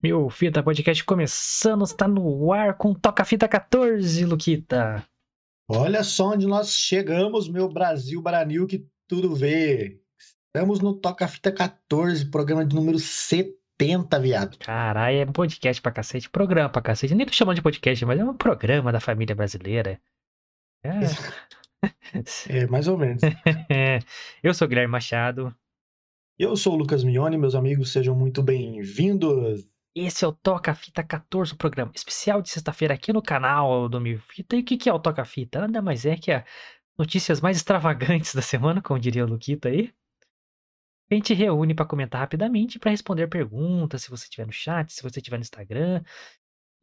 Meu Fita Podcast começando, está no ar com Toca Fita 14, Luquita. Olha só onde nós chegamos, meu Brasil Baranil, que tudo vê. Estamos no Toca Fita 14, programa de número 70, viado. Caralho, é podcast pra cacete, programa pra cacete. Nem tô chamando de podcast, mas é um programa da família brasileira. É, é mais ou menos. Eu sou Guilherme Machado. Eu sou o Lucas Mione, meus amigos, sejam muito bem-vindos. Esse é o Toca Fita 14, o programa especial de sexta-feira aqui no canal do Mil Fita. E o que é o Toca Fita? Nada mais é que a notícias mais extravagantes da semana, como diria o Luquita aí. A gente reúne para comentar rapidamente, para responder perguntas, se você estiver no chat, se você estiver no Instagram.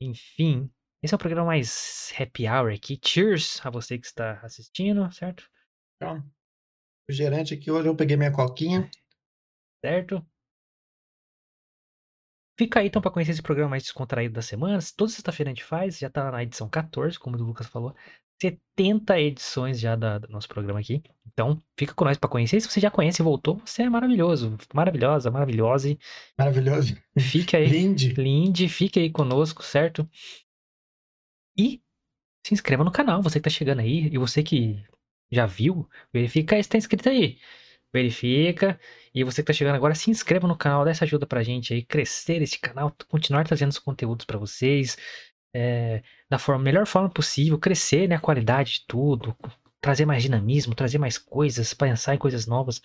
Enfim, esse é o programa mais happy hour aqui. Cheers a você que está assistindo, certo? Então, o gerente aqui hoje eu peguei minha coquinha. Certo? Fica aí então para conhecer esse programa mais descontraído da semana. Toda sexta-feira a gente faz, já tá na edição 14, como o Lucas falou. 70 edições já da, do nosso programa aqui. Então, fica com nós para conhecer. Se você já conhece e voltou, você é maravilhoso. Maravilhosa, maravilhosa. Maravilhoso. Fica aí. Linde. Linde, fique aí conosco, certo? E se inscreva no canal, você que tá chegando aí. E você que já viu, verifica se tá inscrito aí verifica. E você que tá chegando agora, se inscreva no canal, dá essa ajuda pra gente aí, crescer esse canal, continuar trazendo os conteúdos para vocês, é, da forma, melhor forma possível, crescer né, a qualidade de tudo, trazer mais dinamismo, trazer mais coisas, pensar em coisas novas.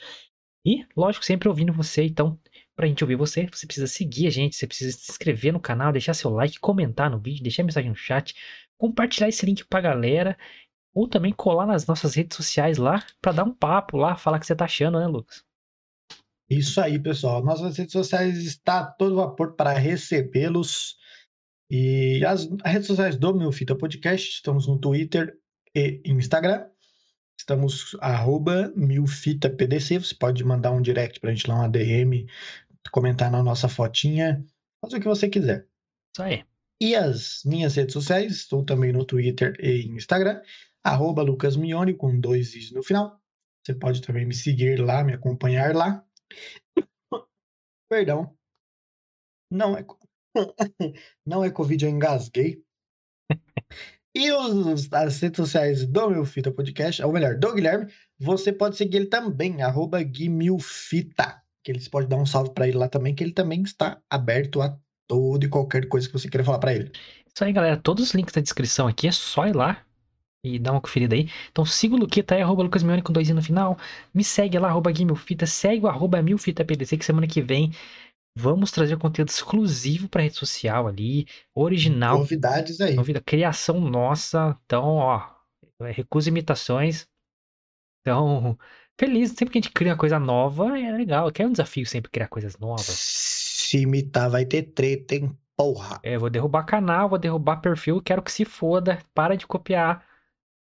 E, lógico, sempre ouvindo você, então, pra gente ouvir você, você precisa seguir a gente, você precisa se inscrever no canal, deixar seu like, comentar no vídeo, deixar mensagem no chat, compartilhar esse link pra galera ou também colar nas nossas redes sociais lá para dar um papo lá, falar o que você tá achando, né, Lucas? Isso aí, pessoal. Nossas redes sociais está todo vapor para recebê-los. E as, redes sociais do Meu Fita Podcast, estamos no Twitter e Instagram. Estamos arroba milfitapdc. Você pode mandar um direct para a gente lá, uma DM, comentar na nossa fotinha, fazer o que você quiser. Isso aí. E as minhas redes sociais, estou também no Twitter e Instagram arroba Lucas Mione, com dois is no final. Você pode também me seguir lá, me acompanhar lá. Perdão. Não é, não é Covid, eu engasguei. E os, as redes sociais do Meu Fita Podcast, ou melhor, do Guilherme, você pode seguir ele também, arroba Guimilfita. Que eles pode dar um salve para ele lá também, que ele também está aberto a todo e qualquer coisa que você queira falar para ele. Isso aí, galera. Todos os links da descrição aqui é só ir lá, e dá uma conferida aí. Então siga o Luqueta aí, arroba lucasmione com dois i no final. Me segue lá, arroba Guimilfita. Segue o arroba milfitapdc, que semana que vem vamos trazer conteúdo exclusivo para rede social ali, original. Novidades aí. Novidade, criação nossa. Então, ó, recusa imitações. Então, feliz. Sempre que a gente cria uma coisa nova, é legal. Quer um desafio sempre criar coisas novas. Se imitar, vai ter treta, hein? Porra. É, vou derrubar canal, vou derrubar perfil, quero que se foda. Para de copiar.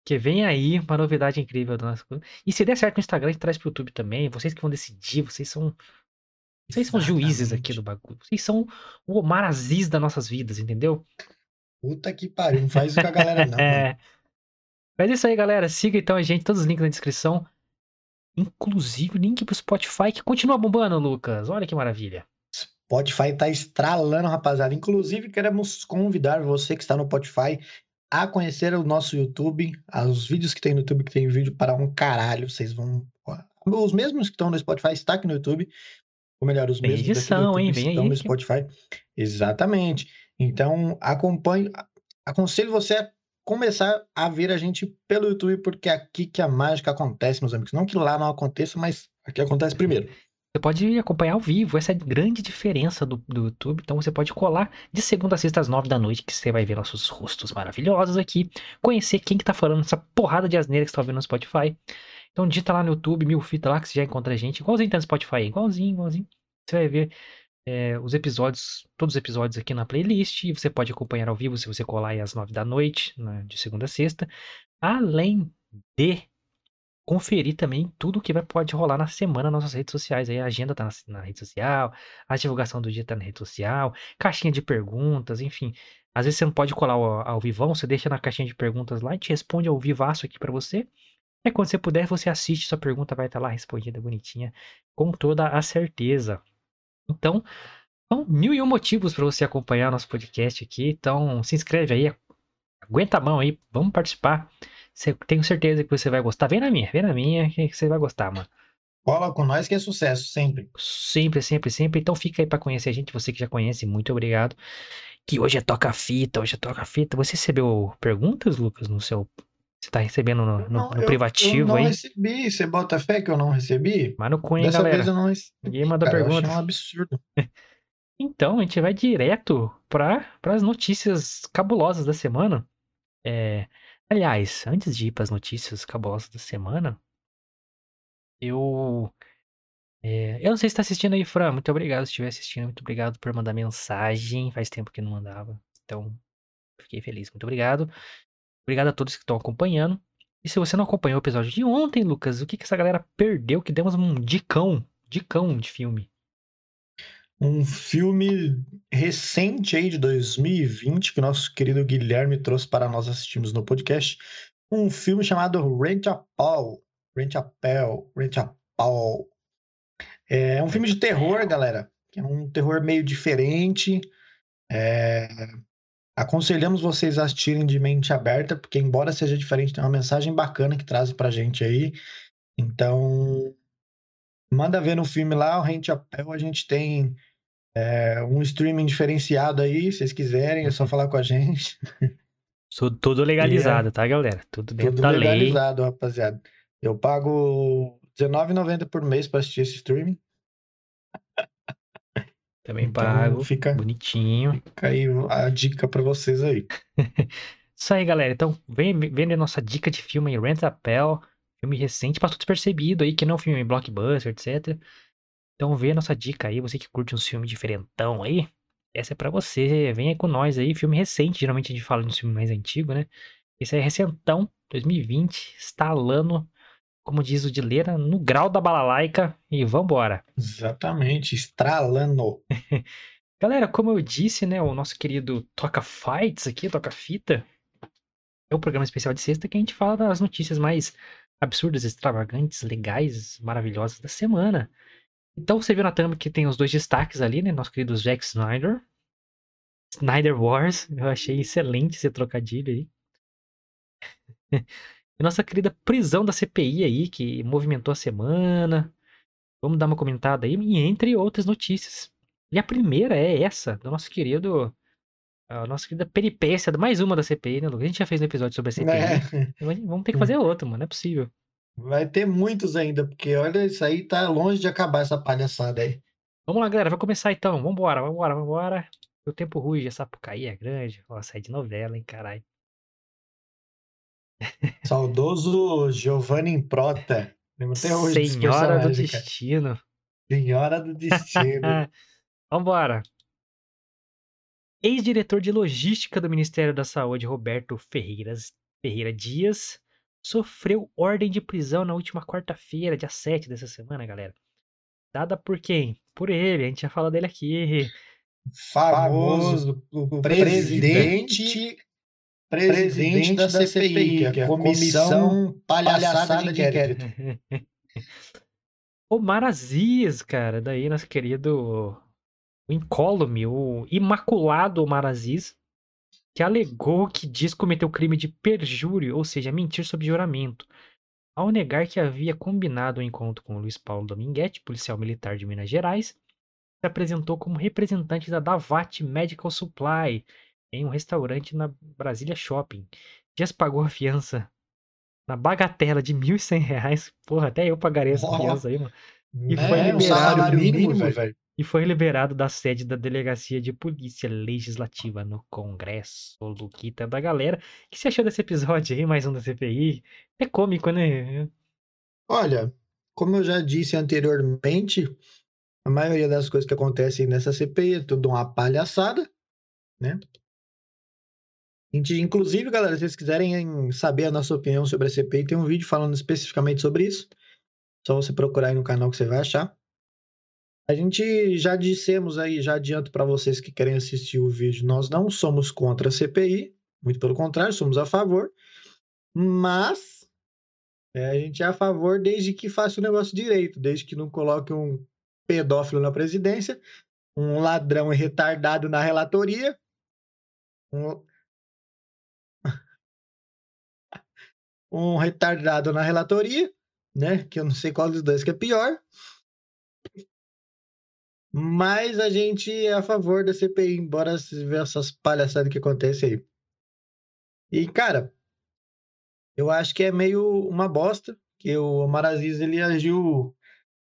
Que vem aí uma novidade incrível do nosso. E se der certo no Instagram, a gente traz pro YouTube também. Vocês que vão decidir, vocês são. Vocês são juízes aqui do bagulho. Vocês são o Omar Aziz das nossas vidas, entendeu? Puta que pariu, não faz isso com a galera, não. é. Mas é isso aí, galera. Siga então a gente, todos os links na descrição. Inclusive o link pro Spotify, que continua bombando, Lucas. Olha que maravilha. Spotify tá estralando, rapaziada. Inclusive, queremos convidar você que está no Spotify a conhecer o nosso YouTube, os vídeos que tem no YouTube, que tem vídeo para um caralho, vocês vão... Os mesmos que estão no Spotify estão aqui no YouTube, ou melhor, os mesmos edição, hein? Estão aí, no Spotify. Exatamente. Então, acompanhe, aconselho você a começar a ver a gente pelo YouTube, porque é aqui que a mágica acontece, meus amigos. Não que lá não aconteça, mas aqui acontece primeiro. Você pode acompanhar ao vivo, essa é a grande diferença do, do YouTube. Então você pode colar de segunda a sexta às nove da noite, que você vai ver nossos rostos maravilhosos aqui, conhecer quem que tá falando essa porrada de asneira que você tá ouvindo no Spotify. Então digita lá no YouTube, mil fita lá, que você já encontra a gente. Igualzinho tá no Spotify, igualzinho, igualzinho. Você vai ver é, os episódios, todos os episódios aqui na playlist. Você pode acompanhar ao vivo se você colar aí às nove da noite, né, de segunda a sexta. Além de conferir também tudo que vai, pode rolar na semana nas nossas redes sociais. Aí a agenda tá na, na, rede social, a divulgação do dia tá na rede social, caixinha de perguntas, enfim. Às vezes você não pode colar ao, ao vivão, você deixa na caixinha de perguntas lá e te responde ao vivaço aqui para você. E quando você puder, você assiste, sua pergunta vai estar tá lá respondida bonitinha, com toda a certeza. Então, São mil e um motivos para você acompanhar nosso podcast aqui. Então, se inscreve aí, aguenta a mão aí, vamos participar. Cê- tenho certeza que você vai gostar. Vem na minha, vem na minha, que você vai gostar, mano. Cola com nós que é sucesso, sempre. Sempre, sempre, sempre. Então fica aí pra conhecer a gente, você que já conhece, muito obrigado. Que hoje é toca-fita, hoje é toca-fita. Você recebeu perguntas, Lucas, no seu. Você tá recebendo no, no- Não, no eu- privativo eu não aí? recebi. Você bota fé que eu não recebi? Mas no cu, hein, Dessa galera? vez eu não recebi. Ninguém manda Cara, pergunta. achei um absurdo. Então, a gente vai direto para as notícias cabulosas da semana. É, aliás, antes de ir para as notícias cabulosas da semana, eu. é, eu não sei se está assistindo aí, Fran. Muito obrigado se estiver assistindo. Muito obrigado por mandar mensagem. Faz tempo que não mandava. Então, fiquei feliz. Muito obrigado. Obrigado a todos que estão acompanhando. E se você não acompanhou o episódio de ontem, Lucas, o que, que essa galera perdeu? Que demos um dicão, dicão de filme. Um filme recente aí de 2020 que nosso querido Guilherme trouxe para nós assistirmos no podcast. Um filme chamado Rent a Paul. Rent a Paul. Rent a Paul. É um filme de terror, galera. É um terror meio diferente. É, Aconselhamos vocês a assistirem de mente aberta, porque embora seja diferente, tem uma mensagem bacana que traz pra gente aí. Então, manda ver no filme lá, o Rent a Paul, a gente tem é, um streaming diferenciado aí, se vocês quiserem, é só falar com a gente. Sou tudo legalizado, tá, galera? Tudo dentro Tudo da lei. legalizado, rapaziada. Eu pago R$19,90 por mês pra assistir esse streaming. Também Então, pago. fica- Bonitinho. Fica aí a dica pra vocês aí. Isso aí, galera. Então, vem vendo a nossa dica de filme aí, Rent a Pell. Filme recente, passou despercebido aí, que não é um filme blockbuster, etc. Então, vê a nossa dica aí, você que curte um filme diferentão aí. Essa é pra você. Venha com nós aí, filme recente. Geralmente a gente fala de um filme mais antigo, né? Esse aí é recentão, 2020, estalando, como diz o Dileira, no grau da balalaica. E vambora. Exatamente, estralando. Galera, como eu disse, né, o nosso querido Toca Fights aqui, Toca Fita, é o programa especial de sexta que a gente fala das notícias mais absurdas, extravagantes, legais, maravilhosas da semana. Então você viu na thumb que tem os dois destaques ali, né, nosso querido Zack Snyder, Snyder Wars, eu achei excelente esse trocadilho aí. E nossa querida prisão da CPI aí, que movimentou a semana. Vamos dar uma comentada aí, e entre outras notícias. E a primeira é essa, do nosso querido. A nossa querida peripécia, mais uma da CPI, né, Lucas? A gente já fez um episódio sobre a CPI. É, Mas Vamos ter que fazer outro, mano. Não é possível. Vai ter muitos ainda, porque olha, isso aí tá longe de acabar essa palhaçada aí. Vamos lá, galera. Vai começar então. Vambora, vambora, vambora. O tempo ruge, a Sapucaí é grande. Ó, sai de novela, hein, caralho. Saudoso Giovanni Prota. Lembro até hoje desse Senhora do cara. Destino. Senhora do Destino. Vambora. Ex-diretor de logística do Ministério da Saúde, Roberto Ferreiras, Ferreira Dias, sofreu ordem de prisão na última quarta-feira, dia 7 dessa semana, galera. Dada por quem? Por ele, a gente já falou dele aqui. Famoso o presidente, presidente da CPI, que é a Comissão Palhaçada de Inquérito. O Marazias, cara, daí nosso querido o incólume, o imaculado Omar Aziz, que alegou que diz cometeu crime de perjúrio, ou seja, mentir sob juramento, ao negar que havia combinado o encontro com Luiz Paulo Dominguete, policial militar de Minas Gerais, se apresentou como representante da Davat Medical Supply em um restaurante na Brasília Shopping. Dias pagou a fiança na bagatela de R$ 1.100. Porra, até eu pagaria essa Ó. fiança aí, mano. E Né? foi um liberado. salário mínimo, velho. E foi liberado da sede da Delegacia de Polícia Legislativa no Congresso. O Luquita da galera. O que você achou desse episódio aí, mais um da CPI? É cômico, né? Olha, como eu já disse anteriormente, a maioria das coisas que acontecem nessa CPI é tudo uma palhaçada, né? Inclusive, galera, se vocês quiserem saber a nossa opinião sobre a CPI, tem um vídeo falando especificamente sobre isso. Só você procurar aí no canal que você vai achar. A gente já dissemos aí, já adianto para vocês que querem assistir o vídeo, nós não somos contra a CPI, muito pelo contrário, somos a favor. Mas é, a gente é a favor desde que faça o negócio direito, desde que não coloque um pedófilo na presidência um ladrão retardado na relatoria, um, um retardado na relatoria, né? Que eu não sei qual dos dois que é pior. Mas a gente é a favor da CPI, embora essas palhaçadas que acontecem aí. E, cara, eu acho que é meio uma bosta, que o Omar Aziz, ele agiu,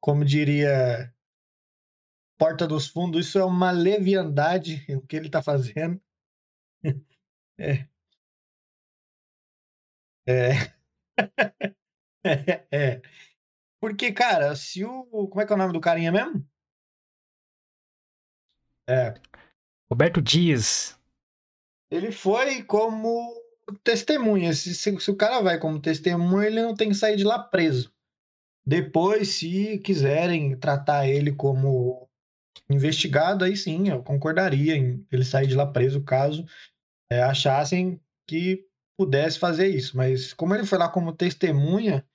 como diria Porta dos Fundos, isso é uma leviandade o que ele tá fazendo. é. É. é. Porque, cara, se o. Como é que é o nome do carinha mesmo? É. Roberto Dias. Ele foi como testemunha. Se, se, se, o cara vai como testemunha, ele não tem que sair de lá preso. Depois, se quiserem tratar ele como investigado, aí sim, eu concordaria em ele sair de lá preso caso é, achassem que pudesse fazer isso. Mas como ele foi lá como testemunha,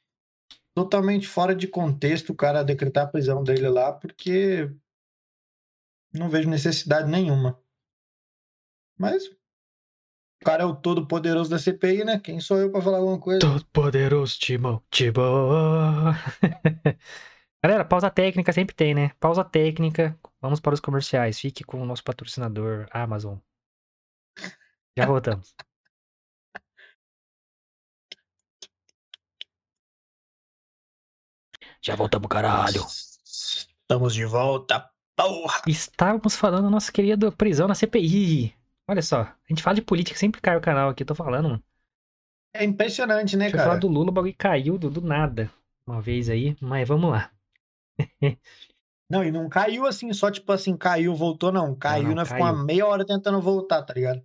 totalmente fora de contexto o cara decretar a prisão dele lá, porque não vejo necessidade nenhuma. Mas o cara é o todo poderoso da CPI, né? Quem sou eu para falar alguma coisa? Todo poderoso Timão, Timão. Galera, pausa técnica sempre tem, né? Pausa técnica. Vamos para os comerciais. Fique com o nosso patrocinador Amazon. Já voltamos. Já voltamos, caralho. Estamos de volta. Estávamos falando nossa querida prisão na CPI. Olha só, a gente fala de política, sempre cai o canal aqui, tô falando, mano. É impressionante, né, Deixa cara? falar do Lula, o bagulho caiu do, do nada. Uma vez aí, mas vamos lá. não, e não caiu assim, só tipo assim, caiu, voltou, não. Caiu, não, não ficou uma meia hora tentando voltar, tá ligado?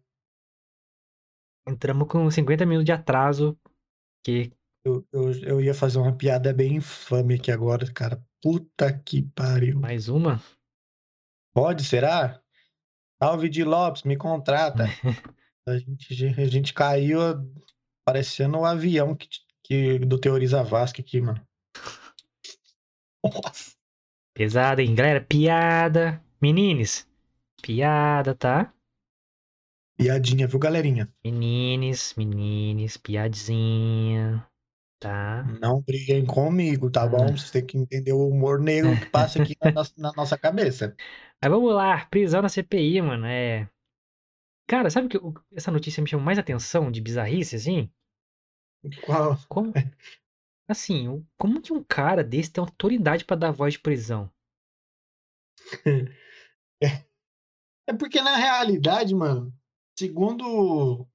Entramos com 50 minutos de atraso, que eu, eu, eu ia fazer uma piada bem infame aqui agora, cara. Puta que pariu. Mais uma? Pode, será? Salve de Lopes, me contrata. a, gente, a gente caiu parecendo o um avião que, que, do Teoriza Vasco aqui, mano. Nossa. Pesada, hein? Galera, piada. Menines, piada, tá? Piadinha, viu, galerinha? Menines, menines, piadinha. Tá. Não briguem comigo, tá bom? Vocês têm que entender o humor negro que passa aqui na, nossa, na nossa cabeça. Mas vamos lá, prisão na CPI, mano. É. Cara, sabe que essa notícia me chamou mais atenção de bizarrice, assim? Qual? Como... Assim, como que um cara desse tem autoridade para dar voz de prisão? É porque na realidade, mano, segundo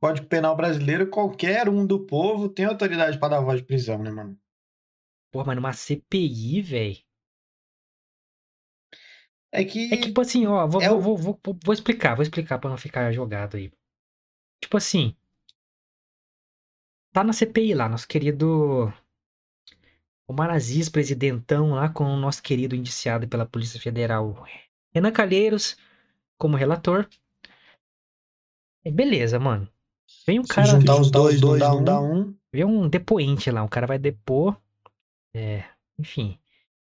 Código Penal Brasileiro, qualquer um do povo tem autoridade para dar voz de prisão, né, mano? Pô, mas numa CPI, velho. É que. É tipo assim, ó, vou, é vou, o... vou, vou, vou, explicar, vou explicar pra não ficar jogado aí. Tipo assim. Tá na CPI lá, nosso querido. O Maraziz, presidentão lá, com o nosso querido indiciado pela Polícia Federal, Renan Calheiros, como relator. Beleza, mano. Vem um cara. Se juntar os dois, dois não dá um, um. Vem um depoente lá, um cara vai depor. É, enfim.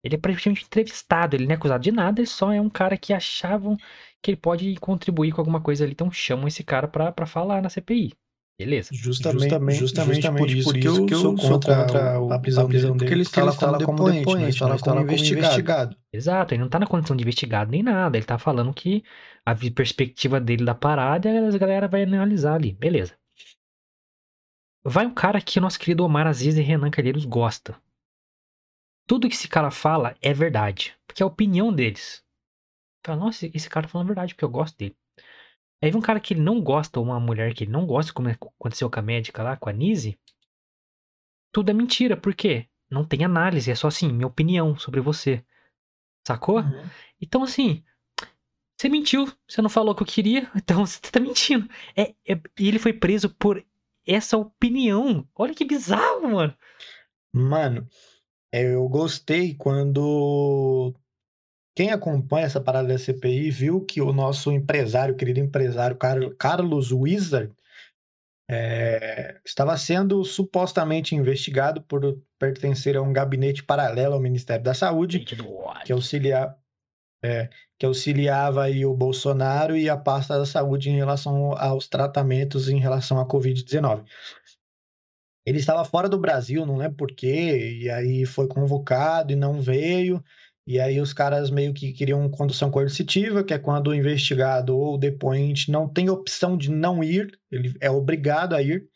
Ele é praticamente entrevistado, ele não é acusado de nada, ele só é um cara que achavam que ele pode contribuir com alguma coisa ali, então chamam esse cara pra, pra falar na CPI. Beleza. Justamente, justamente, justamente, por, isso por, isso que eu, sou contra, contra a, prisão, a prisão dele, porque ele está lá como depoente, depoente mas fala como, como investigado. investigado. Exato, ele não tá na condição de investigado nem nada, ele tá falando que a perspectiva dele da parada, a galera vai analisar ali, beleza. Vai um cara que o nosso querido Omar Aziz e Renan Calheiros gosta. Tudo que esse cara fala é verdade, porque é a opinião deles. Fala, nossa, esse cara tá falando a verdade, porque eu gosto dele. Aí vem um cara que ele não gosta, ou uma mulher que ele não gosta, como aconteceu com a médica lá, com a Nise. Tudo é mentira, por quê? Não tem análise, é só assim, minha opinião sobre você. Sacou? Uhum. Então, assim, você mentiu, você não falou o que eu queria, então você tá mentindo. É, é, e ele foi preso por essa opinião. Olha que bizarro, mano. Mano, eu gostei quando quem acompanha essa parada da CPI viu que o nosso empresário, querido empresário Carlos Wizard, é, estava sendo supostamente investigado por pertencer a um gabinete paralelo ao Ministério da Saúde, que auxilia, é, que auxiliava aí o Bolsonaro e a pasta da saúde em relação aos tratamentos em relação à Covid-19. Ele estava fora do Brasil, não lembro porquê, e aí foi convocado e não veio. E aí os caras meio que queriam condução coercitiva, que é quando o investigado ou o depoente não tem opção de não ir, ele é obrigado a ir.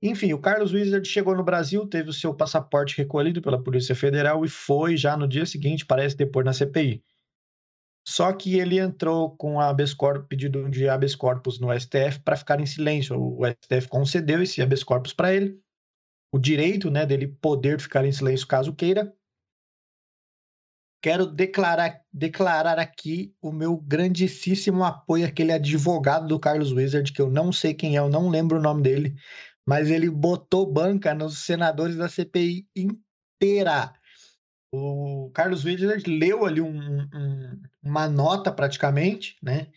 Enfim, o Carlos Wizard chegou no Brasil, teve o seu passaporte recolhido pela Polícia Federal e foi já no dia seguinte, parece, depor na CPI. Só que ele entrou com habeas corpus, pedido de habeas corpus no STF para ficar em silêncio. O STF concedeu esse habeas corpus para ele, o direito né, dele poder ficar em silêncio caso queira. Quero declarar, declarar aqui o meu grandíssimo apoio àquele advogado do Carlos Wizard, que eu não sei quem é, eu não lembro o nome dele, mas ele botou banca nos senadores da CPI inteira o Carlos Wizard leu ali um, um, uma nota praticamente, né?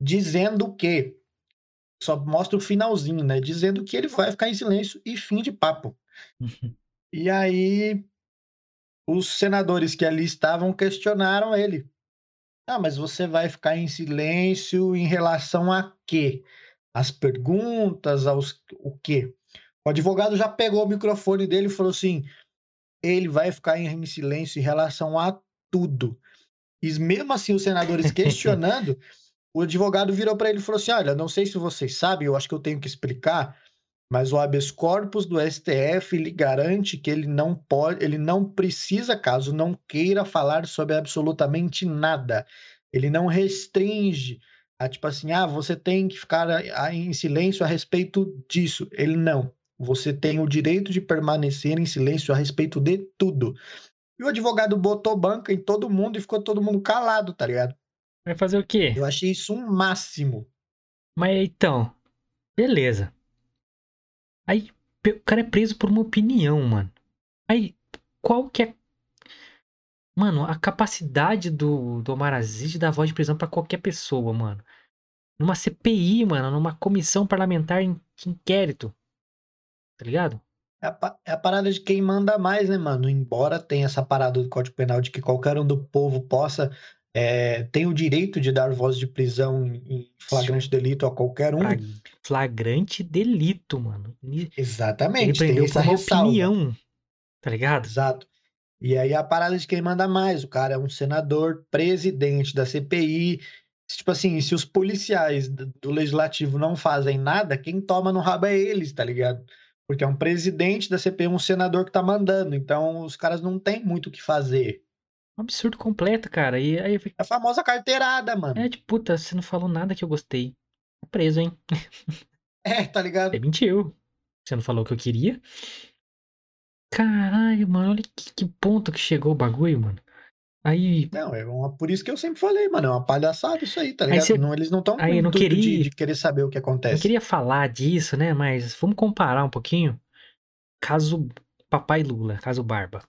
Dizendo que só mostra o finalzinho, né? Dizendo que ele vai ficar em silêncio e fim de papo. e aí os senadores que ali estavam questionaram ele. Ah, mas você vai ficar em silêncio em relação a quê? As perguntas, aos o quê? O advogado já pegou o microfone dele e falou assim: ele vai ficar em silêncio em relação a tudo. E mesmo assim, os senadores questionando, o advogado virou para ele e falou assim: Olha, não sei se vocês sabem, eu acho que eu tenho que explicar, mas o habeas corpus do STF ele garante que ele não pode, ele não precisa, caso não queira falar sobre absolutamente nada. Ele não restringe a tipo assim, ah, você tem que ficar em silêncio a respeito disso. Ele não. Você tem o direito de permanecer em silêncio a respeito de tudo. E o advogado botou banca em todo mundo e ficou todo mundo calado, tá ligado? Vai fazer o quê? Eu achei isso um máximo. Mas então, beleza. Aí o cara é preso por uma opinião, mano. Aí, qual que é. Mano, a capacidade do, do Omar Aziz de dar voz de prisão para qualquer pessoa, mano. Numa CPI, mano, numa comissão parlamentar de inquérito tá ligado? É a, é a, parada de quem manda mais, né, mano? Embora tenha essa parada do Código Penal de que qualquer um do povo possa é, tem o direito de dar voz de prisão em flagrante delito a qualquer um. Flagrante delito, mano. Exatamente. Ele prendeu por uma opinião, tá ligado? Exato. E aí a parada de quem manda mais. O cara é um senador, presidente da CPI. Tipo assim, se os policiais do legislativo não fazem nada, quem toma no rabo é eles, tá ligado? Porque é um presidente da CPI, um senador que tá mandando. Então os caras não têm muito o que fazer. Um absurdo completo, cara. E aí É a famosa carteirada, mano. É, tipo, puta, você não falou nada que eu gostei. Tá preso, hein? É, tá ligado? Você mentiu. Você não falou o que eu queria. Caralho, mano, olha que, que ponto que chegou o bagulho, mano. Aí. Não, é uma, por isso que eu sempre falei, mano. É uma palhaçada isso aí, tá ligado? Cê, não, eles não estão com não queria, de, de, querer saber o que acontece. Eu queria falar disso, né? Mas vamos comparar um pouquinho. Caso Papai Lula, caso Barba.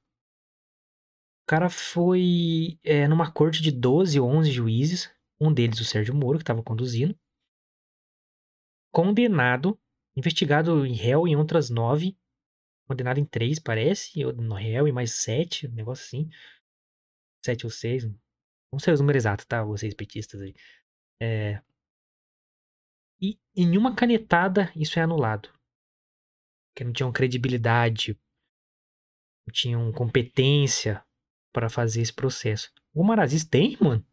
O cara foi é, numa corte de 12 ou 11 juízes, um deles o Sérgio Moro, que estava conduzindo, condenado, investigado em réu em outras nove, condenado em três, parece, no réu em mais sete, um negócio assim sete ou seis. Não sei os números exatos, tá? Vocês petistas aí. É... E em uma canetada isso é anulado. Porque não tinham credibilidade, não tinham competência para fazer esse processo. O Maraziz tem, mano?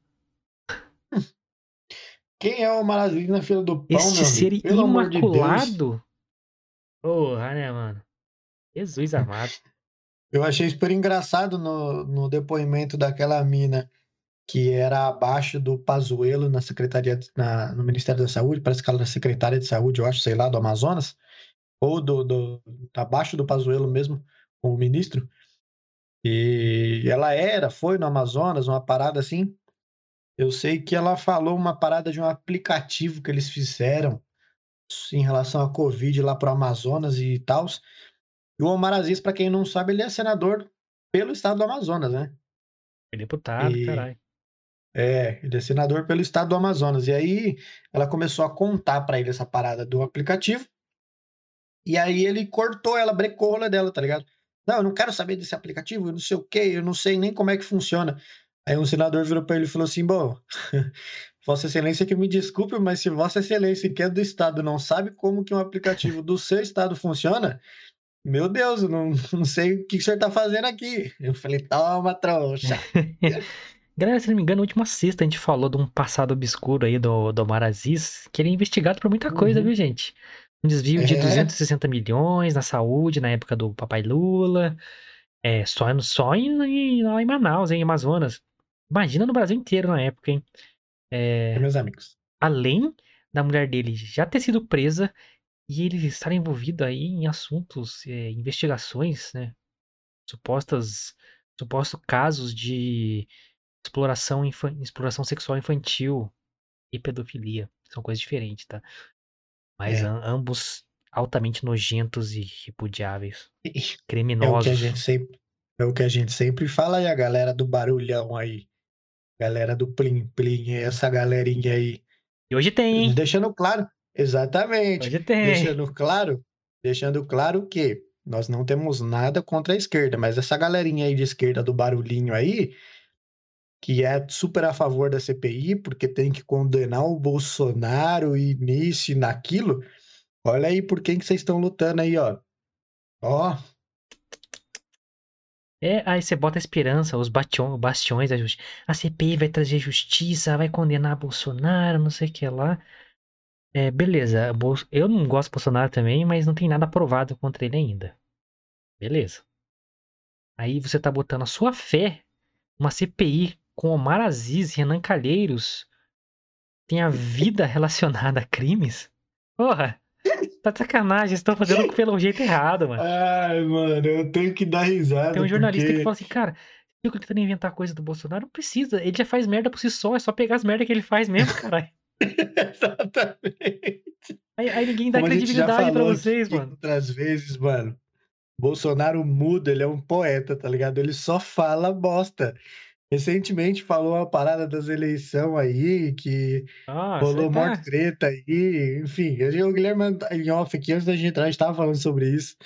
Quem é o Maraziz na fila do pão, Esse ser imaculado? De Porra, né, mano? Jesus amado. Eu achei super engraçado no, no depoimento daquela mina que era abaixo do Pazuello na Secretaria, na, no Ministério da Saúde, parece que ela era secretária de saúde, eu acho, sei lá, do Amazonas, ou do, do abaixo do Pazuello mesmo, como ministro. E ela era, foi no Amazonas, uma parada assim. Eu sei que ela falou uma parada de um aplicativo que eles fizeram em relação à Covid lá para o Amazonas e tal. E o Omar Aziz, para quem não sabe, ele é senador pelo estado do Amazonas, né? É deputado, e... caralho. É, ele é senador pelo estado do Amazonas. E aí ela começou a contar para ele essa parada do aplicativo. E aí ele cortou ela, brecou a rola dela, tá ligado? Não, eu não quero saber desse aplicativo, eu não sei o quê, eu não sei nem como é que funciona. Aí um senador virou para ele e falou assim: Bom, Vossa Excelência que me desculpe, mas se Vossa Excelência, que é do Estado, não sabe como que um aplicativo do seu Estado funciona, meu Deus, eu não, não sei o que, o senhor está fazendo aqui. Eu falei: Toma, trouxa. Galera, se não me engano, na última sexta a gente falou de um passado obscuro aí do, do Omar Aziz, que ele é investigado por muita coisa, Uhum. viu, gente? Um desvio de É. 260 milhões na saúde na época do Papai Lula. É, só, só em, em- lá em Manaus, em Amazonas. Imagina no Brasil inteiro na época, hein? É, Meus amigos. além da mulher dele já ter sido presa e ele estar envolvido aí em assuntos, é, investigações, né? Supostas, supostos casos de exploração, infan- exploração sexual infantil e pedofilia. São coisas diferentes, tá? Mas É. am- ambos altamente nojentos e repudiáveis. É o que Criminosos. a gente sempre, é o que a gente sempre fala aí, a galera do barulhão aí. Galera do Plim Plim, essa galerinha aí. E hoje tem, hein? Deixando claro, exatamente. Hoje tem. Deixando claro, deixando claro que nós não temos nada contra a esquerda, mas essa galerinha aí de esquerda do barulhinho aí, que é super a favor da CPI, porque tem que condenar o Bolsonaro e nisso e naquilo, olha aí por quem que vocês estão lutando aí, ó. Ó, É, aí você bota a esperança, os bastion- bastiões da justiça. A CPI vai trazer justiça, vai condenar Bolsonaro, não sei o que lá. É, beleza. Eu não gosto do Bolsonaro também, mas não tem nada provado contra ele ainda. Beleza. Aí você tá botando a sua fé uma CPI com Omar Aziz e Renan Calheiros tem a vida relacionada a crimes? Porra, tá de sacanagem, vocês estão fazendo pelo jeito errado, mano. ai, mano, eu tenho que dar risada, Tem um jornalista que porque... fala assim, cara, fica tentando inventar coisa do Bolsonaro, não precisa, ele já faz merda por si só, é só pegar as merdas que ele faz mesmo, caralho. Exatamente. Aí, aí ninguém dá Como credibilidade pra falou vocês, mano. outras vezes, mano. Bolsonaro muda, ele é um poeta, tá ligado? Ele só fala bosta. Recentemente falou uma parada das eleições aí, que Nossa, rolou tá- morte treta aí, enfim. O Guilherme em off aqui, antes da gente entrar, a gente tava falando sobre isso.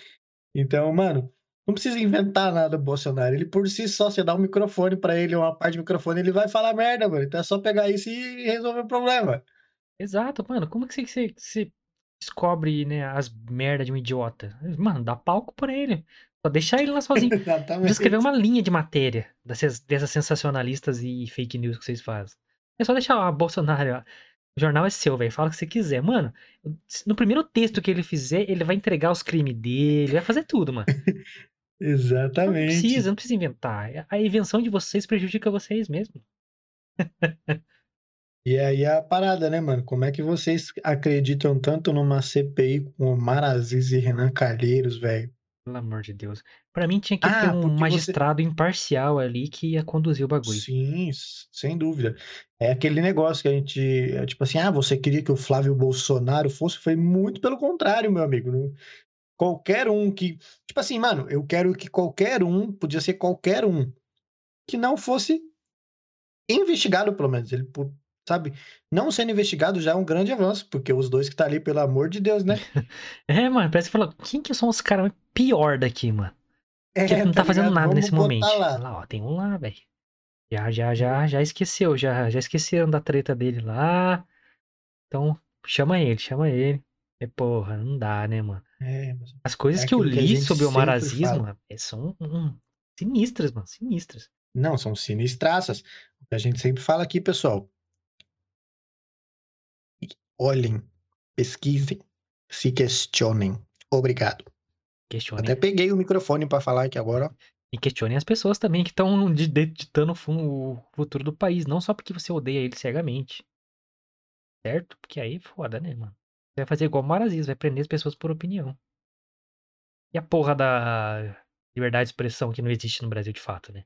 Então, mano, não precisa inventar nada do Bolsonaro. Ele por si só, você dá um microfone pra ele, uma parte do microfone, ele vai falar merda, mano. Então é só pegar isso e resolver o problema. Exato, mano, como que você, você, descobre, né, as merdas de um idiota? Mano, dá palco pra ele. Só deixar ele lá sozinho. Exatamente. escrever uma linha de matéria dessas, dessas sensacionalistas e fake news que vocês fazem. É só deixar lá, Bolsonaro, ó, o jornal é seu, velho. Fala o que você quiser. Mano, no primeiro texto que ele fizer, ele vai entregar os crimes dele, vai fazer tudo, mano. Não Exatamente. precisa, não precisa inventar. A invenção de vocês prejudica vocês mesmo. E aí é a parada, né, mano? Como é que vocês acreditam tanto numa CPI com Omar Aziz e Renan Calheiros, velho? Pelo amor de Deus. Pra mim tinha que ter Ah, um porque você- magistrado imparcial ali que ia conduzir o bagulho. Sim, sem dúvida. É aquele negócio que a gente, é tipo assim, ah, você queria que o Flávio Bolsonaro fosse? Foi muito pelo contrário, meu amigo. Qualquer um que, tipo assim, mano, eu quero que qualquer um, podia ser qualquer um, que não fosse investigado, pelo menos. Ele, sabe, não sendo investigado já é um grande avanço, porque os dois que tá ali, pelo amor de Deus, né? É, mano, parece que falou, quem que são os caras pior daqui, mano? Que É, não tá fazendo ligado? nada Vamos nesse momento. lá. Lá, ó, tem um lá, velho. Já, já, já, já esqueceu, já, já esqueceram da treta dele lá. Então, chama ele, chama ele. É, porra, não dá, né, mano? É, mas As coisas É que eu que li sobre o mano, é- são hum, sinistras, mano, sinistras. Não, são sinistraças. O que a gente sempre fala aqui, pessoal. Olhem, pesquisem, se questionem. Obrigado. Questionem. Até peguei o microfone para falar aqui agora. E questionem as pessoas também que estão ditando o futuro do país, não só porque você odeia ele cegamente. Certo? Porque aí é foda, né, mano? Você vai fazer igual o Maraziz, vai prender as pessoas por opinião. E a porra da liberdade de expressão que não existe no Brasil de fato, né?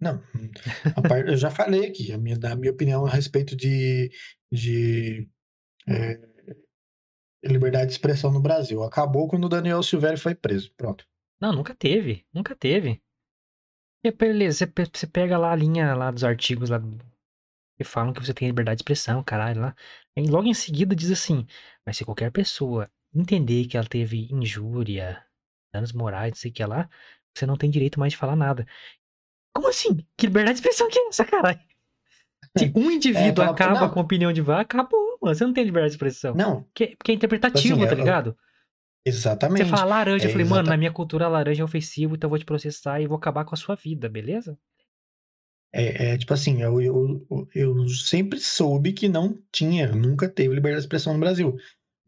Não, par- eu já falei aqui, a minha, da minha opinião a respeito de, de é, liberdade de expressão no Brasil. Acabou quando o Daniel Silvério foi preso. Pronto. Não, nunca teve. Nunca teve. E beleza, você, pe- você pega lá a linha lá dos artigos lá que falam que você tem liberdade de expressão, caralho, lá. Aí logo em seguida diz assim, mas se qualquer pessoa entender que ela teve injúria, danos morais, não sei o que lá, você não tem direito mais de falar nada. Como assim? Que liberdade de expressão que é essa, caralho? Se um indivíduo É, fala- acaba não. com a opinião de vaca, acabou, mano. Você não tem liberdade de expressão. Não, Porque, porque é interpretativo, Assim, tá é- ligado? exatamente. Você fala laranja, eu é falei, mano, exata- na minha cultura laranja é ofensivo, então eu vou te processar e vou acabar com a sua vida, beleza? É, é, tipo assim, eu, eu, eu sempre soube que não tinha, nunca teve liberdade de expressão no Brasil.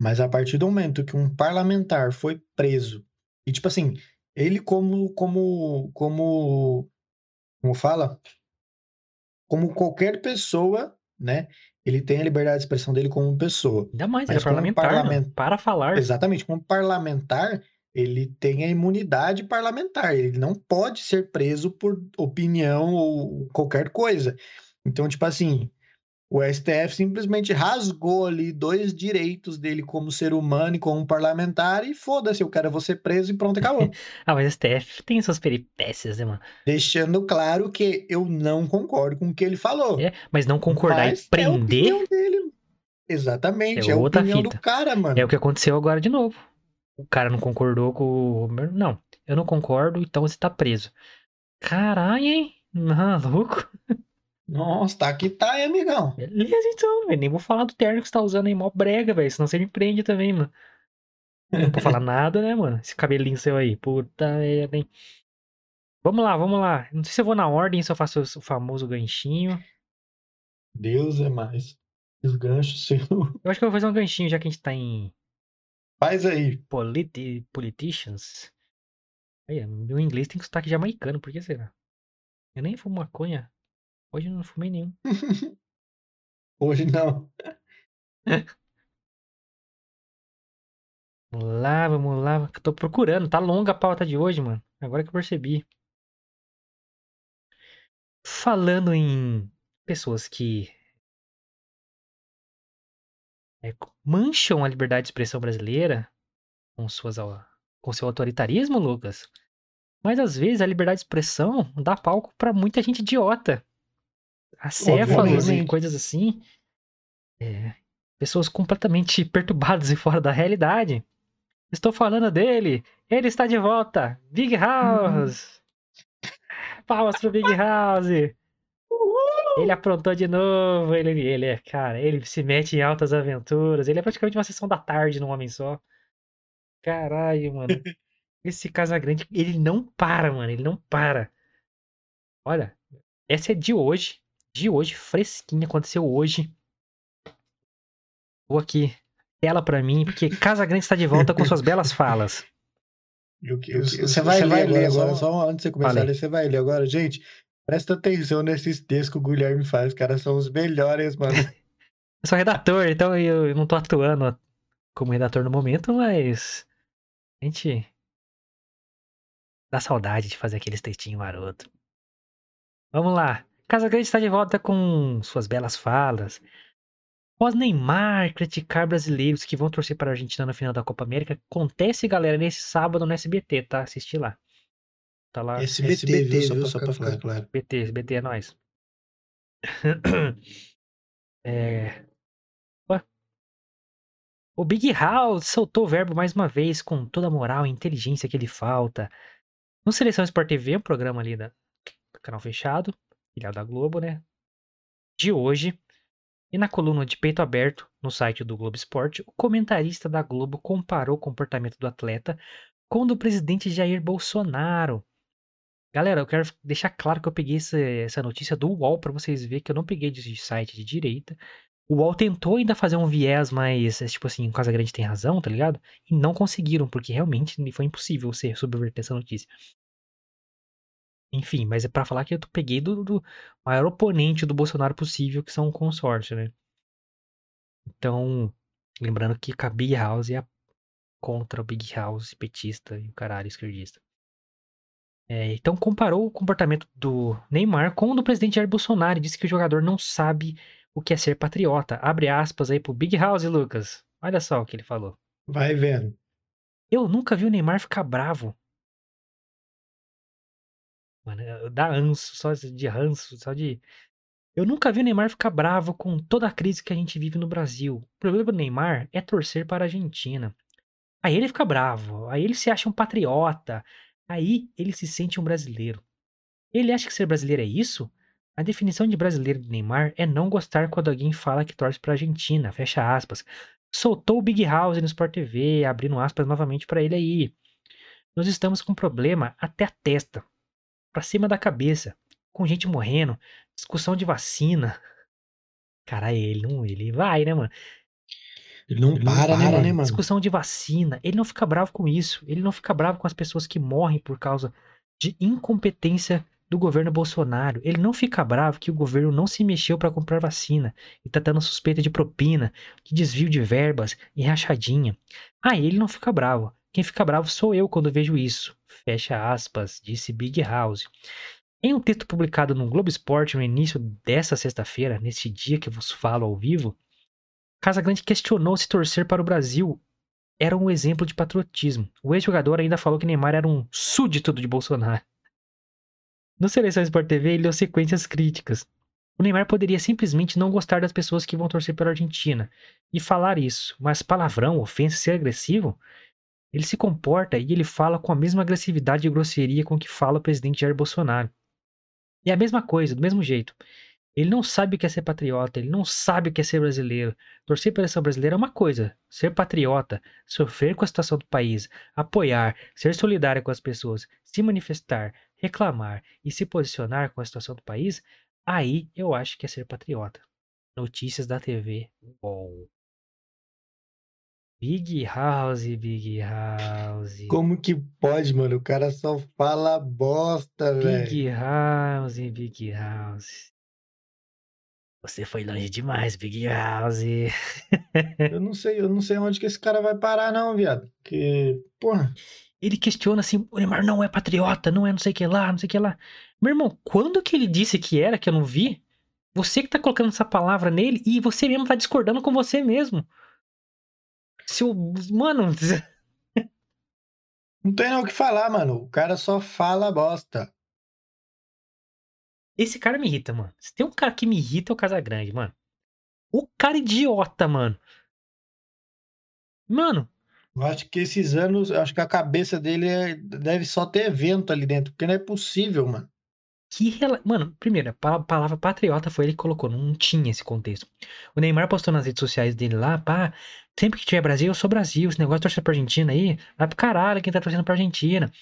Mas a partir do momento que um parlamentar foi preso, e tipo assim, ele como, como, como, como fala? Como qualquer pessoa, né? Ele tem a liberdade de expressão dele como pessoa. Ainda mais, Mas ele é parlamentar, mano. parlamentar- Para falar. Exatamente, como parlamentar, ele tem a imunidade parlamentar. Ele não pode ser preso por opinião ou qualquer coisa. Então, tipo assim, o STF simplesmente rasgou ali dois direitos dele como ser humano e como parlamentar e foda-se, eu quero ser preso e pronto, acabou. Ah, mas STF tem suas peripécias, né, mano? Deixando claro que eu não concordo com o que ele falou. É, mas não concordar mas e prender É a opinião dele. Exatamente, É é, a opinião fita. do cara, mano. é o que aconteceu agora de novo. O cara não concordou com o. Não, eu não concordo, então você tá preso. Caralho, hein? Maluco. Nossa, tá que tá, hein, amigão. Beleza, então, velho. Nem vou falar do terno que você tá usando aí, mó brega, velho. Senão você me prende também, mano. Não vou falar nada, né, mano? Esse cabelinho seu aí. Puta merda, hein? Vamos lá, vamos lá. Não sei se eu vou na ordem, se eu faço o famoso ganchinho. Deus é mais. Os ganchos seu. Eu acho que eu vou fazer um ganchinho, já que a gente tá em Faz aí. politi politicians. Aí, meu inglês tem sotaque jamaicano, por que será? Eu nem fumo maconha. Hoje eu não fumei nenhum. Hoje não. Vamos lá, vamos lá. Eu Tô procurando, tá longa a pauta de hoje, mano. Agora que eu percebi. Falando em pessoas que é, mancham a liberdade de expressão brasileira com, suas, com seu autoritarismo, Lucas. Mas às vezes a liberdade de expressão dá palco pra muita gente idiota. Acéfalos e coisas assim. É, pessoas completamente perturbadas e fora da realidade. Estou falando dele. Ele está de volta. Big House. Palmas pro Big House. Ele aprontou de novo. Ele, ele é, cara, ele se mete em altas aventuras. Ele é praticamente uma sessão da tarde num homem só. Caralho, mano. Esse Casagrande, ele não para, mano. Ele não para. Olha, essa é de hoje. De hoje, fresquinha. Aconteceu hoje. Vou aqui. Tela pra mim, porque Casagrande está de volta com suas belas falas. Eu que- eu- Você vai, ler agora, só... antes de você começar Falei. a ler, você vai ler agora. Gente, presta atenção nesses textos que o Guilherme faz. Os caras são os melhores, mano. Eu sou redator, então eu não tô atuando como redator no momento, mas a gente dá saudade de fazer aqueles textinhos maroto. Vamos lá. Casagrande está de volta com suas belas falas. Após Neymar criticar brasileiros que vão torcer para a Argentina na final da Copa América, acontece, galera, nesse sábado no SBT, tá? Assisti lá. Tá lá. SBT, viu? Só pra ficar claro. SBT, SBT é nóis. É... Ué. O Big House soltou o verbo mais uma vez com toda a moral e inteligência que lhe falta. No Seleção Sport TV, um programa ali da, do canal fechado, filial da Globo, né? De hoje. E na coluna de peito aberto, no site do Globo Esporte, o comentarista da Globo comparou o comportamento do atleta com o do presidente Jair Bolsonaro. Galera, eu quero deixar claro que eu peguei essa, essa notícia do UOL para vocês verem que eu não peguei de site de direita. O UOL tentou ainda fazer um viés mais, é, tipo assim, o Casagrande tem razão, tá ligado? E não conseguiram, porque realmente foi impossível você subverter essa notícia. Enfim, mas é pra falar que eu peguei do, do maior oponente do Bolsonaro possível, que são o consórcio, né? Então, lembrando que a Big House é contra o Big House petista e o caralho esquerdista. É, então comparou o comportamento do Neymar com o do presidente Jair Bolsonaro e disse que o jogador não sabe o que é ser patriota. Abre aspas aí pro Big House, Lucas. Olha só o que ele falou. Vai vendo. Eu nunca vi o Neymar ficar bravo. Mano, dá ranço, só de ranço, só de. Eu nunca vi o Neymar ficar bravo com toda a crise que a gente vive no Brasil. O problema do Neymar é torcer para a Argentina. Aí ele fica bravo, aí ele se acha um patriota, aí ele se sente um brasileiro. Ele acha que ser brasileiro é isso? A definição de brasileiro de Neymar é não gostar quando alguém fala que torce pra Argentina, fecha aspas. Soltou o Big House no Sport TV, abrindo aspas novamente pra ele aí. Nós estamos com problema até a testa, pra cima da cabeça, com gente morrendo, discussão de vacina. Cara, ele ele vai, né, mano? Ele não, Ele para, né, mano? Discussão de vacina. Ele não fica bravo com isso. Ele não fica bravo com as pessoas que morrem por causa de incompetência do governo Bolsonaro. Ele não fica bravo que o governo não se mexeu para comprar vacina e tá dando suspeita de propina, de desvio de verbas e rachadinha. Ah, ele não fica bravo. Quem fica bravo sou eu quando vejo isso. Fecha aspas, disse Big House. Em um texto publicado no Globo Esporte no início dessa sexta-feira, nesse dia que vos falo ao vivo, Casagrande questionou se torcer para o Brasil era um exemplo de patriotismo. O ex-jogador ainda falou que Neymar era um súdito de Bolsonaro. No Seleção Sport TV, ele deu sequências críticas. O Neymar poderia simplesmente não gostar das pessoas que vão torcer pela Argentina e falar isso, mas palavrão, ofensa, ser agressivo? Ele se comporta e ele fala com a mesma agressividade e grosseria com que fala o presidente Jair Bolsonaro. E é a mesma coisa, do mesmo jeito. Ele não sabe o que é ser patriota, ele não sabe o que é ser brasileiro. Torcer pela seleção brasileira é uma coisa, ser patriota, sofrer com a situação do país, apoiar, ser solidário com as pessoas, se manifestar, reclamar e se posicionar com a situação do país, aí eu acho que é ser patriota. Notícias da TV. Uou. Big House, Big House. Como que pode, mano? O cara só fala bosta, velho. Big House, Big House. Você foi longe demais, Big House. Eu não sei, eu não sei onde que esse cara vai parar, não, viado. Porque, porra. Ele questiona assim: o Neymar não é patriota, não é não sei o que lá, não sei o que lá. Meu irmão, quando que ele disse que era, que eu não vi? Você que tá colocando essa palavra nele e você mesmo tá discordando com você mesmo. Seu. Mano. Não tem nem o que falar, mano. O cara só fala bosta. Esse cara me irrita, mano. Se tem um cara que me irrita é o Casagrande, mano. O cara idiota, mano. Mano. Eu acho que esses anos, eu acho que a cabeça dele é, deve só ter evento ali dentro, porque não é possível, mano. Que rela... Mano, primeiro, a palavra patriota foi ele que colocou, não tinha esse contexto. O Neymar postou nas redes sociais dele lá, pá, sempre que tiver Brasil, eu sou Brasil. Esse negócio de torcer pra Argentina aí, vai pro caralho quem tá torcendo pra Argentina.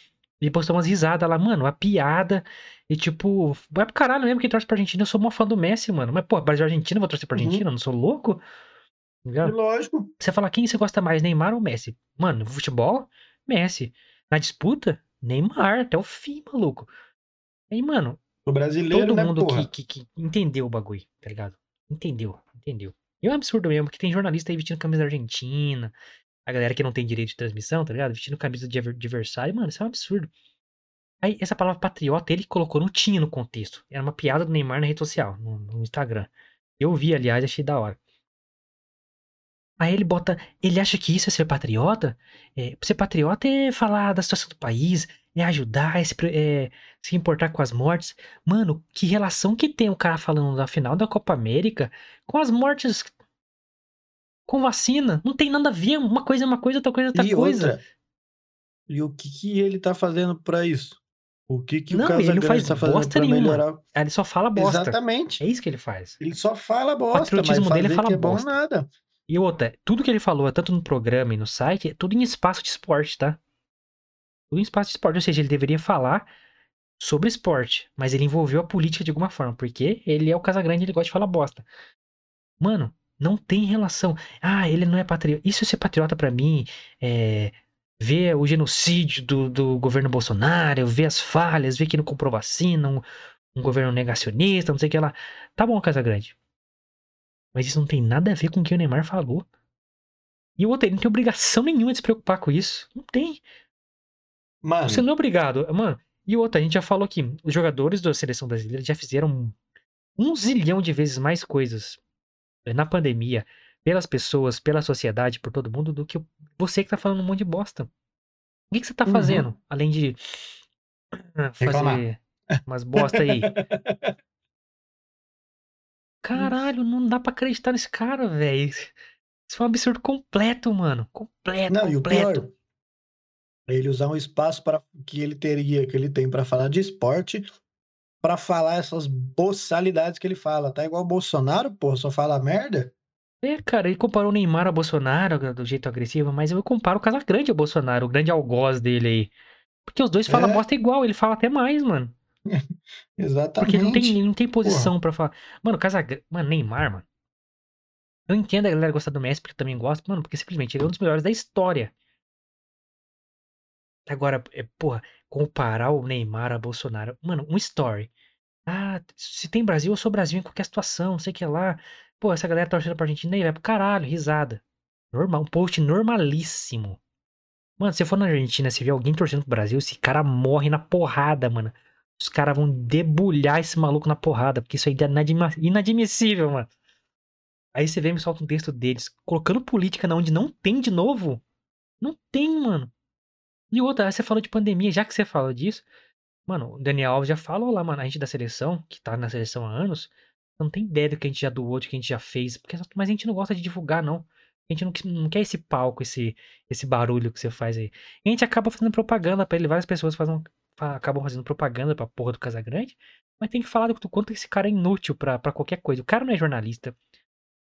Ele postou umas risadas lá, mano, uma piada. E tipo, vai pro caralho mesmo quem torce pra Argentina. Eu sou mó fã do Messi, mano. Mas, pô, Brasil e Argentina, vou torcer pra Argentina, uhum. não sou louco? Ligado? Lógico. Você fala quem você gosta mais, Neymar ou Messi? Mano, no futebol, Messi. Na disputa, Neymar, até o fim, maluco. Aí, mano. O brasileiro, todo né, mundo que, que, que entendeu o bagulho, tá ligado? Entendeu, entendeu. E é um absurdo mesmo, que tem jornalista aí vestindo camisa da Argentina, a galera que não tem direito de transmissão, tá ligado? Vestindo camisa de adversário, mano, isso é um absurdo. Aí, essa palavra patriota, ele colocou, não tinha no contexto. Era uma piada do Neymar na rede social, no, no Instagram. Eu vi, aliás, achei da hora. Aí ele bota. Ele acha que isso é ser patriota? É, ser patriota é falar da situação do país, é ajudar, é se, é se, importar com as mortes. Mano, que relação que tem o cara falando da final da Copa América com as mortes com vacina? Não tem nada a ver. Uma coisa é uma coisa, outra coisa é outra e coisa. Outra, e o que, que ele tá fazendo para isso? O que, que não, o Casagrande ele faz tá fazendo bosta nenhuma. melhorar? Ele só fala bosta. Exatamente. É isso que ele faz. Ele só fala bosta, o patriotismo mas dele é é bom bosta. nada. E outra, tudo que ele falou, tanto no programa e no site, é tudo em espaço de esporte, tá? Tudo em espaço de esporte. Ou seja, ele deveria falar sobre esporte, mas ele envolveu a política de alguma forma, porque ele é o Casagrande e ele gosta de falar bosta. Mano, não tem relação. Ah, ele não é patriota. Isso é ser patriota para mim é ver o genocídio do, do governo Bolsonaro, ver as falhas, ver que não comprou vacina, um, um governo negacionista, não sei o que lá. Tá bom, Casagrande. Mas isso não tem nada a ver com o que o Neymar falou. E o outro, ele não tem obrigação nenhuma de se preocupar com isso. Não tem. Mano. Você não é obrigado. Mano, e outra, a gente já falou que os jogadores da seleção brasileira já fizeram um zilhão de vezes mais coisas na pandemia, pelas pessoas, pela sociedade, por todo mundo, do que você que tá falando um monte de bosta. O que, que você tá Uhum. fazendo? Além de ah, Reclamar. fazer umas bosta aí. Caralho, não dá pra acreditar nesse cara, velho. Isso é um absurdo completo, mano. Completo, Não, e o completo. pior, é ele usar um espaço para que ele teria, que ele tem para falar de esporte, pra falar essas boçalidades que ele fala. Tá igual o Bolsonaro, porra, só fala merda. É, cara, ele comparou o Neymar ao Bolsonaro do jeito agressivo, mas eu comparo o Casagrande ao Bolsonaro, o grande algoz dele aí. Porque os dois falam É. bosta igual, ele fala até mais, mano. Exatamente. Porque ele não tem, ele não tem posição pra falar. Mano, Casagrande. Mano, Neymar, mano. Eu entendo a galera gostar do Messi, porque eu também gosto, mano, porque simplesmente ele é um dos melhores da história. Agora, é, porra, comparar o Neymar a Bolsonaro. Mano, um story. Ah, se tem Brasil, eu sou Brasil em qualquer situação, não sei o que lá. Pô, essa galera torcendo pra Argentina aí vai pro caralho, risada. Normal, um post normalíssimo. Mano, se você for na Argentina, se vê alguém torcendo pro Brasil, esse cara morre na porrada, mano. Os caras vão debulhar esse maluco na porrada, porque isso aí é inadmissível, mano. Aí você vem e me solta um texto deles, colocando política na onde não tem de novo. Não tem, mano. E outra, você falou de pandemia, já que você falou disso, mano, o Daniel Alves já falou lá, mano, a gente da seleção, que tá na seleção há anos, não tem ideia do que a gente já doou, do que a gente já fez, porque, mas a gente não gosta de divulgar, não. A gente não, não quer esse palco, esse, esse barulho que você faz aí. E a gente acaba fazendo propaganda pra ele, várias pessoas fazem, fa- acabam fazendo propaganda pra porra do Casagrande, mas tem que falar do, quanto esse cara é inútil pra qualquer coisa. O cara não é jornalista.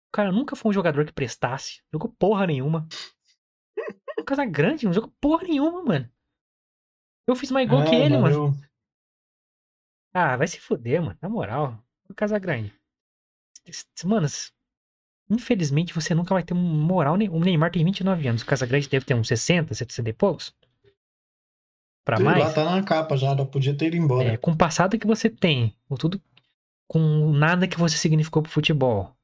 O cara nunca foi um jogador que prestasse, jogou porra nenhuma. O Casagrande não jogou porra nenhuma, mano. Eu fiz mais gol que Ah, ele, mano. eu- Ah, vai se fuder, mano. Na moral. O Casagrande. Mano, infelizmente você nunca vai ter moral. nem- O Neymar tem 29 anos. O Casagrande deve ter uns 60, 70 e poucos. Pra Sei mais. lá, tá na capa já, já podia ter ido embora. É, com o passado que você tem, com tudo, com nada que você significou pro futebol,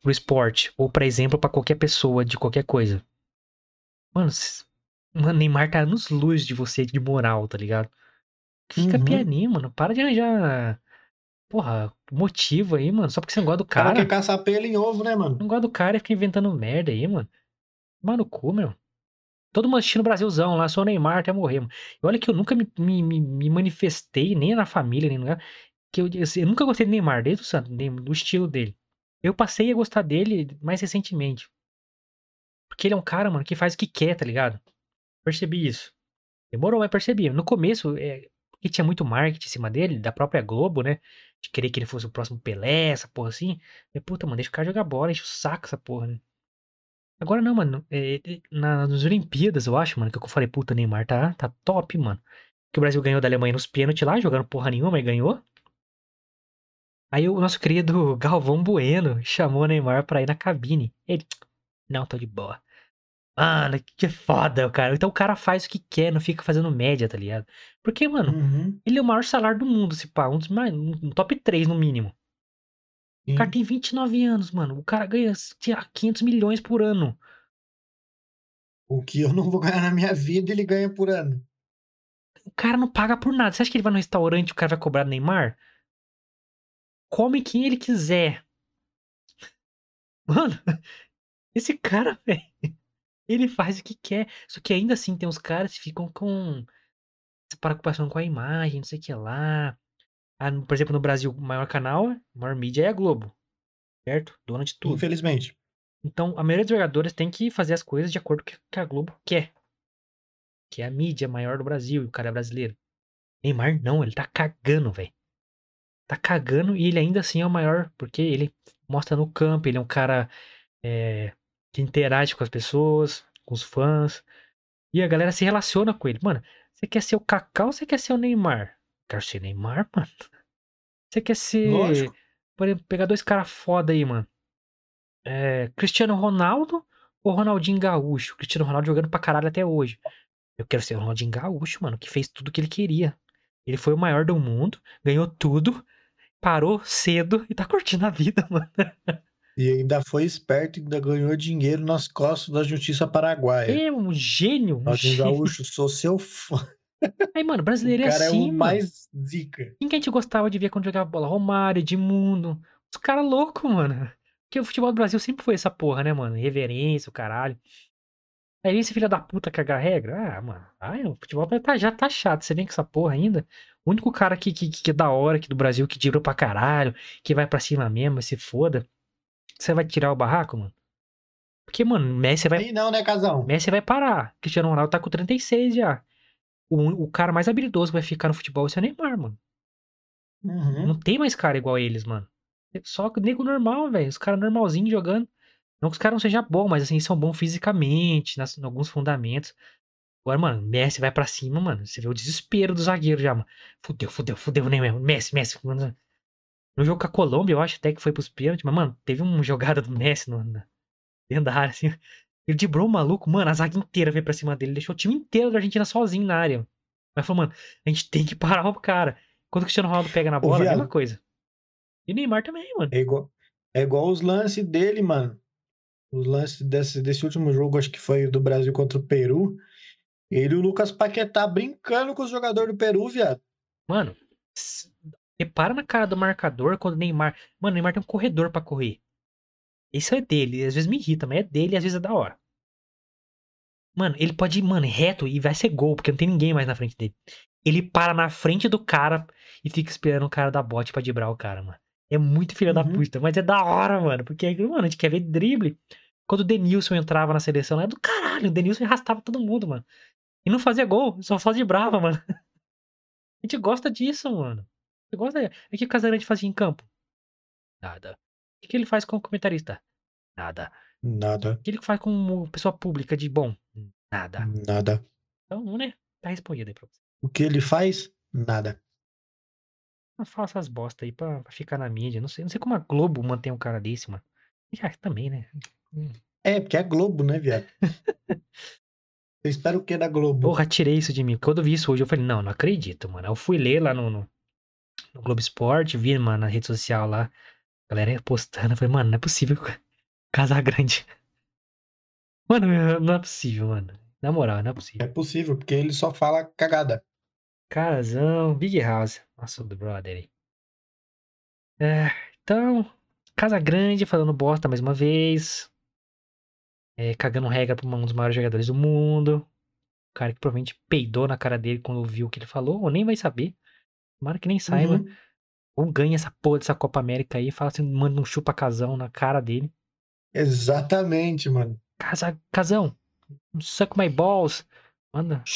pro esporte, ou pra exemplo, pra qualquer pessoa de qualquer coisa. Mano, mano, Neymar tá nos luz de você de moral, tá ligado? Fica Uhum. pianinho, mano. Para de arranjar, porra, motivo aí, mano. Só porque você não gosta do O cara cara. quer caçar pelo em ovo, né, mano? Não gosta do cara e fica inventando merda aí, mano. Toma no cu, meu. Todo mundo assistindo Brasilzão lá, só o Neymar até morrer, mano. E olha que eu nunca me, me, me- manifestei, nem na família, nem no lugar. Que eu, eu, nunca gostei do Neymar, desde o Santos, nem do estilo dele. Eu passei a gostar dele mais recentemente. Porque ele é um cara, mano, que faz o que quer, tá ligado? Percebi isso. Demorou, mas percebi. No começo, é, tinha muito marketing em cima dele, da própria Globo, né? De querer que ele fosse o próximo Pelé, essa porra assim. E, puta, mano, deixa o cara jogar bola, enche o saco essa porra, né? Agora não, mano. é, é, na, nas Olimpíadas, eu acho, mano, que eu falei, puta, Neymar tá, tá top, mano. Que o Brasil ganhou da Alemanha nos pênaltis lá, jogando porra nenhuma, e ganhou. Aí o nosso querido Galvão Bueno chamou o Neymar pra ir na cabine. Ele, não, tô de boa. Mano, que foda, cara. Então o cara faz o que quer, não fica fazendo média, tá ligado? Porque, mano, Uhum. ele é o maior salário do mundo, se pá. Um dos mais, um top 3 no mínimo. Sim. O cara tem 29 anos, mano. O cara ganha tinha 500 milhões por ano. O que eu não vou ganhar na minha vida, ele ganha por ano. O cara não paga por nada. Você acha que ele vai no restaurante e o cara vai cobrar Neymar? Come quem ele quiser. Mano, esse cara, velho, ele faz o que quer. Só que ainda assim tem uns caras que ficam com essa preocupação com a imagem, não sei o que lá. Ah, por exemplo, no Brasil, o maior canal, a maior mídia é a Globo. Certo? Dona de tudo. Infelizmente. Então, a maioria dos jogadores tem que fazer as coisas de acordo com o que a Globo quer. Que é a mídia maior do Brasil, e o cara é brasileiro. Neymar não, ele tá cagando, velho. Tá cagando e ele ainda assim é o maior, porque ele mostra no campo, ele é um cara é, que interage com as pessoas, com os fãs. E a galera se relaciona com ele. Mano, você quer ser o Kaká ou você quer ser o Neymar? Quero ser Neymar, mano. Você quer ser. Lógico. Por exemplo, pegar dois caras foda aí, mano. É, Cristiano Ronaldo ou Ronaldinho Gaúcho? Cristiano Ronaldo jogando pra caralho até hoje. Eu quero ser o Ronaldinho Gaúcho, mano, que fez tudo que ele queria. Ele foi o maior do mundo, ganhou tudo, parou cedo e tá curtindo a vida, mano. E ainda foi esperto e ainda ganhou dinheiro nas costas da justiça paraguaia. É um gênio, um. Gaúcho, sou seu fã. Aí, mano, O brasileiro é cara assim, é o mano. mais zica. Quem que a gente gostava de ver quando jogava bola? Romário, Edmundo. Os caras loucos, mano. Porque o futebol do Brasil sempre foi essa porra, né, mano? Reverência, o caralho. Aí esse filho da puta cagar regra. Ah, mano. Ai, o futebol tá, já tá chato. Você vem com essa porra ainda. O único cara que, que, que é da hora aqui do Brasil, que tirou pra caralho, que vai pra cima mesmo, se foda. Você vai tirar o barraco, mano? Porque, mano, Messi vai, Aí não, né, casão? Messi vai parar. Cristiano Ronaldo tá com 36 já. O, o cara mais habilidoso que vai ficar no futebol é o Neymar, mano. Uhum. Não tem mais cara igual a eles, mano. Só que nego normal, velho. Os caras normalzinhos jogando. Não que os caras não sejam bons, mas assim, são bons fisicamente, nas, em alguns fundamentos. Agora, mano, Messi vai pra cima, mano. Você vê o desespero do zagueiro já, mano. Fudeu, fudeu, fudeu, mesmo? Messi, Messi. Mano. No jogo com a Colômbia, eu acho até que foi pros pênaltis, mas, mano, teve uma jogada do Messi no, na, dentro da área, assim. Ele driblou o maluco, mano, a zaga inteira veio pra cima dele. Deixou o time inteiro da Argentina sozinho na área. Mas falou, mano, a gente tem que parar o cara. Quando o Cristiano Ronaldo pega na bola, a mesma coisa. E o Neymar também, mano. é igual, é igual os lances dele, mano. Os lances desse, desse último jogo, acho que foi do Brasil contra o Peru. Ele e o Lucas Paquetá brincando com os jogadores do Peru, viado. Mano, repara na cara do marcador quando o Neymar. Mano, o Neymar tem um corredor pra correr. Isso é dele. Às vezes me irrita, mas é dele e às vezes é da hora. Mano, ele pode ir, mano, reto e vai ser gol, porque não tem ninguém mais na frente dele. Ele para na frente do cara e fica esperando o cara dar bote pra driblar o cara, mano. É muito filho da Uhum. puta, mas é da hora, mano. Porque, mano, a gente quer ver drible. Quando o Denilson entrava na seleção, era do caralho. O Denilson arrastava todo mundo, mano. E não fazia gol, só fazia brava, mano. A gente gosta disso, mano. Você gosta. O que o Casagrande fazia em campo? Nada. O que ele faz com o comentarista? Nada. Nada, O que ele faz com pessoa pública de bom? Nada. nada. Então, né? Tá respondido aí pra você. O que ele faz? Nada. Não faça essas bosta aí pra, pra ficar na mídia. Não sei, não sei como a Globo mantém um cara desse, mano. Já também, né? Hum. É, porque é Globo, né, viado? Você espera o que da Globo? Porra, tirei isso de mim. Quando eu vi isso hoje, eu falei, não, não acredito, mano. Eu fui ler lá no, no, no Globo Esporte, vi, mano, na rede social lá, a galera postando. Eu falei, mano, não é possível que o Casagrande. Mano, não é possível, mano. Na moral, não é possível. É possível, porque ele só fala cagada. Casão, Big House. Nossa, do brother aí. É, então, Casa Grande falando bosta mais uma vez. É, cagando regra pra um dos maiores jogadores do mundo. O cara que provavelmente peidou na cara dele quando viu o que ele falou, ou nem vai saber. Tomara que nem saiba. Uhum. Ou ganha essa porra dessa Copa América aí, fala assim, manda um chupa-casão na cara dele. Exatamente, mano. Casa, casão, suck my balls. Manda.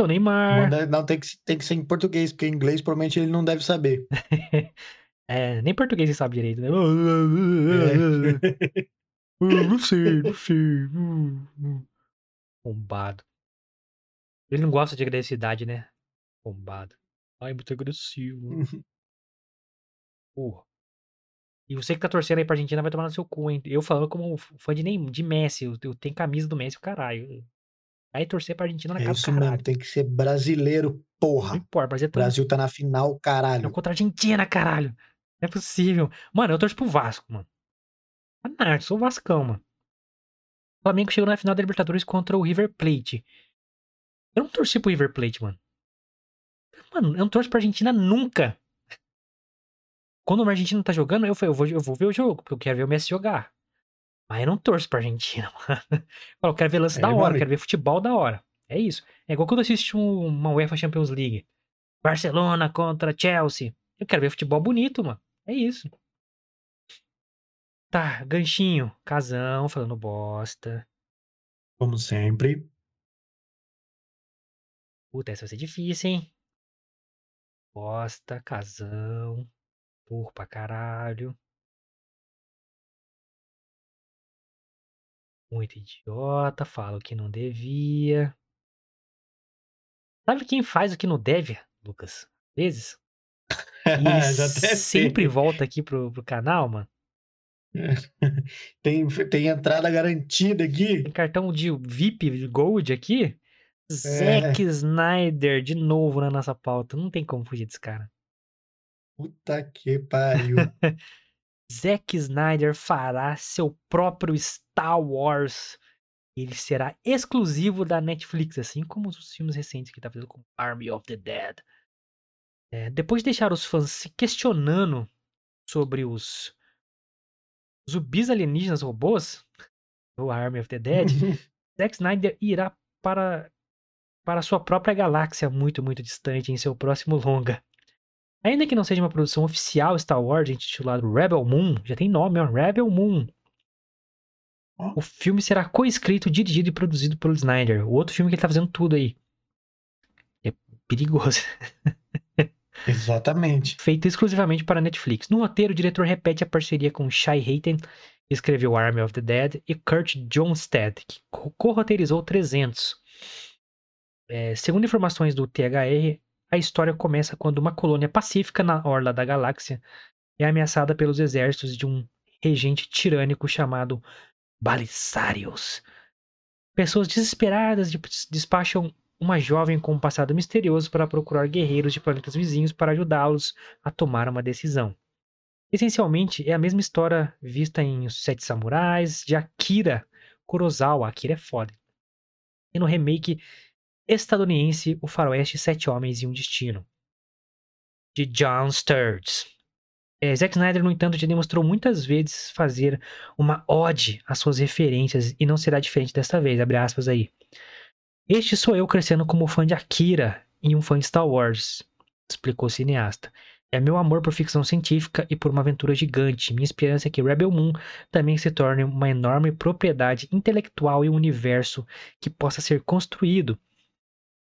O Neymar. Manda- não, tem que, tem que ser em português, porque em inglês provavelmente ele não deve saber. É, nem português ele sabe direito, né? É. Ah, Não sei, não sei. Hum, hum. Bombado. Ele não gosta de agressividade, né? Bombado. Ai, muito agressivo. Porra. E você que tá torcendo aí pra Argentina vai tomar no seu cu, hein? Eu falando como fã de, Neymar, de Messi. Eu, eu tenho camisa do Messi, caralho. Aí torcer pra Argentina na É casa do isso caralho. mesmo, tem que ser brasileiro, Não porra. importa, mas é O Brasil tá na final, Não, caralho. contra a Argentina, caralho. Não é possível. Mano, eu torço pro Vasco, mano. Ah, eu sou o Vascão, mano. O Flamengo chegou na final da Libertadores contra o River Plate. Eu não torci pro River Plate, mano. Mano, eu não torço pra Argentina nunca. Quando o Argentina tá jogando, eu, falei, eu, vou, eu vou ver o jogo, porque eu quero ver o Messi jogar. Mas eu não torço pra Argentina, mano. Eu quero ver lance É, da hora, eu amigo. quero ver futebol da hora. É isso. É igual quando eu assisto um- uma UEFA Champions League. Barcelona contra Chelsea. Eu quero ver futebol bonito, mano. É isso. Tá, ganchinho. Casão, falando bosta. Como sempre. Puta, essa vai ser difícil, hein? Bosta, casão. Porra pra caralho. Muito idiota, fala o que não devia. Sabe quem faz o que não deve, Lucas? Às vezes. Sempre sei. volta aqui pro, pro canal, mano. Tem, tem entrada garantida aqui. Tem cartão de VIP Gold aqui. É. Zack Snyder de novo na nossa pauta. Não tem como fugir desse cara. Puta que pariu. Zack Snyder fará seu próprio Star Wars. Ele será exclusivo da Netflix, assim como os filmes recentes que ele tá fazendo com Army of the Dead. É, depois de deixar os fãs se questionando sobre os zumbis alienígenas robôs, do Army of the Dead, Zack Snyder irá para, para sua própria galáxia muito, muito distante em seu próximo longa. Ainda que não seja uma produção oficial Star Wars intitulado Rebel Moon, já tem nome, ó, Rebel Moon. O filme será coescrito, dirigido e produzido pelo Snyder. O outro filme que ele tá fazendo tudo aí. É perigoso. Exatamente. Feito exclusivamente para Netflix. No roteiro, o diretor repete a parceria com Shai Hayten, que escreveu Army of the Dead, e Kurt Johnstad, que co-roteirizou 300. É, segundo informações do THR, a história começa quando uma colônia pacífica na orla da galáxia é ameaçada pelos exércitos de um regente tirânico chamado Balisarius. Pessoas desesperadas despacham uma jovem com um passado misterioso para procurar guerreiros de planetas vizinhos para ajudá-los a tomar uma decisão. Essencialmente, é a mesma história vista em Os Sete Samurais, de Akira Kurosawa. Akira é foda. E no remake estadunidense O Faroeste Sete Homens e um Destino, de John Sturges. É, Zack Snyder, no entanto, já demonstrou muitas vezes fazer uma ode às suas referências e não será diferente desta vez, abre aspas aí. Este sou eu crescendo como fã de Akira e um fã de Star Wars, explicou o cineasta. É meu amor por ficção científica e por uma aventura gigante. Minha esperança é que Rebel Moon também se torne uma enorme propriedade intelectual e um universo que possa ser construído.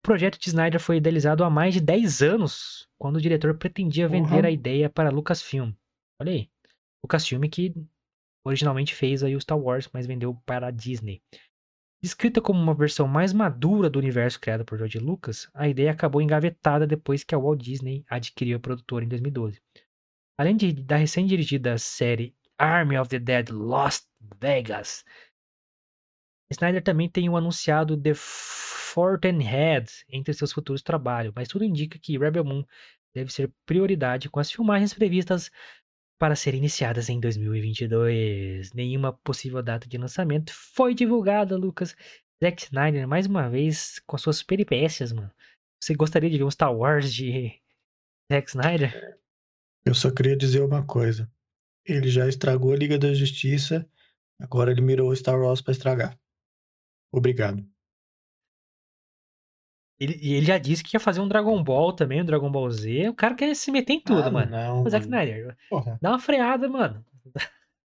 O projeto de Snyder foi idealizado há mais de 10 anos, quando o diretor pretendia vender Uhum. a ideia para Lucasfilm. Olha aí. Lucasfilm que originalmente fez aí o Star Wars, mas vendeu para a Disney. Descrita como uma versão mais madura do universo criado por George Lucas, a ideia acabou engavetada depois que a Walt Disney adquiriu a produtora em 2012. Além de, da recém-dirigida série Army of the Dead Lost Vegas, Snyder também tem o anunciado The Fountainhead entre seus futuros trabalhos, mas tudo indica que Rebel Moon deve ser prioridade com as filmagens previstas para serem iniciadas em 2022. Nenhuma possível data de lançamento foi divulgada, Lucas. Zack Snyder, mais uma vez, com as suas peripécias, mano. Você gostaria de ver um Star Wars de Zack Snyder? Eu só queria dizer uma coisa. Ele já estragou a Liga da Justiça, agora ele mirou o Star Wars pra estragar. Obrigado. Ele, e ele já disse que ia fazer um Dragon Ball também, um Dragon Ball Z. O cara quer se meter em tudo, ah, mano. Não, O Zack. Snyder, Porra. dá uma freada, mano.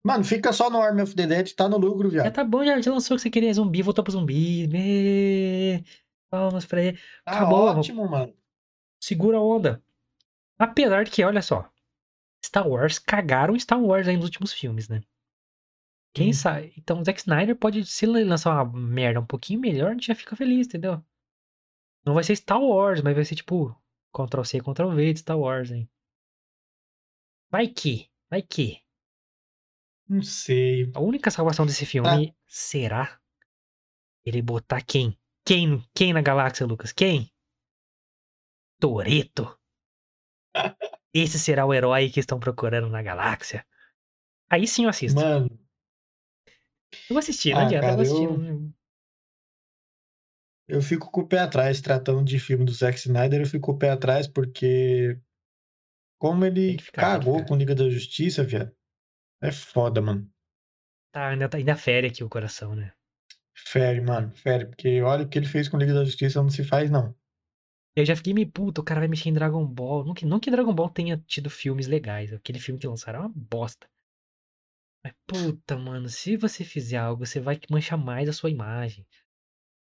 Mano, fica só no Army of the Dead, tá no lucro, Já viado. tá bom, já, já lançou o que você queria, zumbi, voltou pro zumbi. Mê... Palmas pra ele. Tá Acabou, ótimo, mano. segura a onda. Apesar de que, olha só, Star Wars cagaram Star Wars aí nos últimos filmes, né? Quem Hum. sabe? Então, o Zack Snyder pode, se ele lançar uma merda um pouquinho melhor, a gente já fica feliz, entendeu? Não vai ser Star Wars, mas vai ser tipo Ctrl C, Ctrl V de Star Wars, hein? Vai que, vai que. Não sei. A única salvação desse filme será ele botar quem? Quem, quem na galáxia, Lucas? Quem? Toreto. Esse será o herói que estão procurando na galáxia. Aí sim eu assisto. Mano, Eu vou assistir, não Ah, adianta, eu cara, eu- não- eu fico com o pé atrás tratando de filme do Zack Snyder, eu fico com o pé atrás porque como ele cagou ficar. com Liga da Justiça, viado. É foda, mano. Tá, ainda, tá- ainda fere aqui o coração, né? Fere, mano, fere, porque olha o que ele fez com Liga da Justiça não se faz, não. Eu já fiquei meio puto, o cara vai mexer em Dragon Ball. Não que, não que Dragon Ball tenha tido filmes legais. Aquele filme que lançaram é uma bosta. Mas puta, mano, se você fizer algo, você vai manchar mais a sua imagem.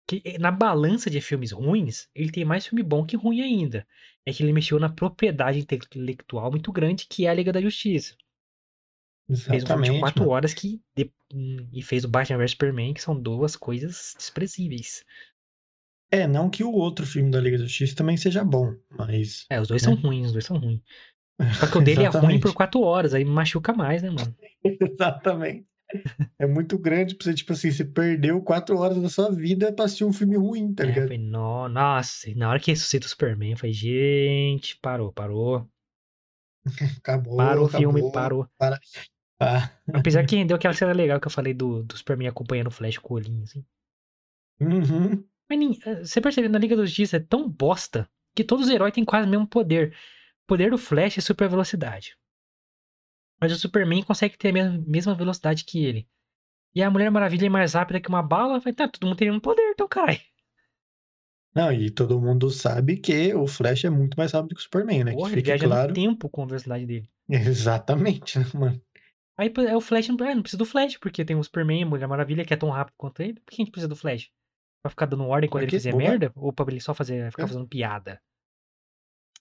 Que eh, na balança de filmes ruins, ele tem mais filme bom que ruim ainda. É que ele mexeu na propriedade intelectual muito grande que é a Liga da Justiça. Fez um filme de Exatamente, 4 mano. horas que. de- hum, E fez o Batman vs Superman, que são duas coisas desprezíveis. É, não que o outro filme da Liga da Justiça também seja bom, mas É, os dois É. são ruins, os dois são ruins. Só que o dele é ruim por 4 horas, aí machuca mais, né, mano? Exatamente. É muito grande pra você, tipo assim, você perdeu quatro horas da sua vida pra assistir um filme ruim, tá É, ligado? no, nossa, na hora que ressuscita o Superman, eu falei, gente, parou, parou. Acabou, Parou o acabou. filme, parou. Para. Ah. Apesar que rendeu aquela cena legal que eu falei do, do Superman acompanhando o Flash com o olhinho, assim. Uhum. Mas nin- eh, você percebe, na Liga da Justiça é tão bosta que todos os heróis têm quase o mesmo poder. Poder do Flash é super velocidade. Mas o Superman consegue ter a mesma, velocidade que ele. E a Mulher Maravilha é mais rápida que uma bala. Vai, tá, todo mundo tem o mesmo poder, então, caralho. Não, e todo mundo sabe que o Flash é muito mais rápido que o Superman, né? Porra, que ele viaja claro. no tempo com a velocidade dele. Exatamente, né, mano? Aí é o Flash, não, é, não precisa do Flash, porque tem o Superman, a Mulher Maravilha, que é tão rápido quanto ele. Por que a gente precisa do Flash? Pra ficar dando ordem quando Pra ele fizer Boba- merda? Ou pra ele só fazer, ficar É. fazendo piada?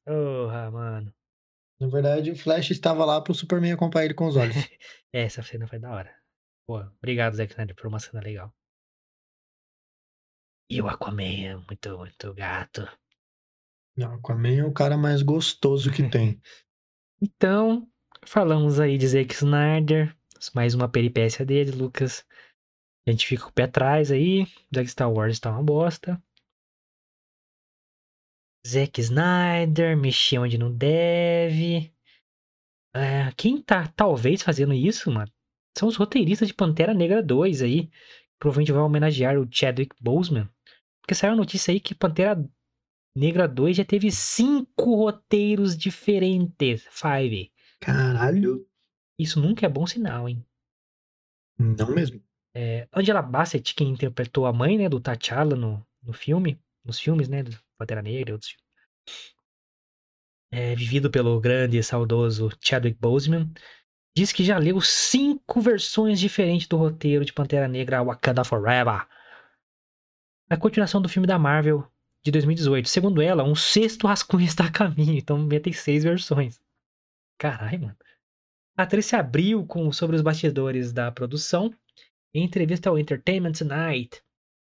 Porra, mano. Na verdade, o Flash estava lá pro Superman acompanhar ele com os olhos. É, essa cena foi da hora. Pô, obrigado, Zack Snyder, por uma cena legal. E o Aquaman é muito, muito gato. Não, Aquaman é o cara mais gostoso que tem. Então, falamos aí de Zack Snyder, mais uma peripécia dele, Lucas. A gente fica com o pé atrás aí, já que Star Wars tá uma bosta. Zack Snyder, mexer onde não deve. É, quem tá talvez fazendo isso, mano, são os roteiristas de Pantera Negra 2 aí. Provavelmente vai homenagear o Chadwick Boseman. Porque saiu a notícia aí que Pantera Negra 2 já teve cinco roteiros diferentes. Five. Caralho. Isso nunca é bom sinal, hein? Não mesmo. É, Angela Bassett, quem interpretou a mãe, né, do T'Challa no, no filme, nos filmes, né, do Pantera Negra e outros filmes. É, vivido pelo grande e saudoso Chadwick Boseman, diz que já leu cinco versões diferentes do roteiro de Pantera Negra Wakanda Forever. A continuação do filme da Marvel de 2018. Segundo ela, um sexto rascunho está a caminho, então tem seis versões. Caralho, mano. A atriz se abriu com, sobre os bastidores da produção em entrevista ao Entertainment Tonight.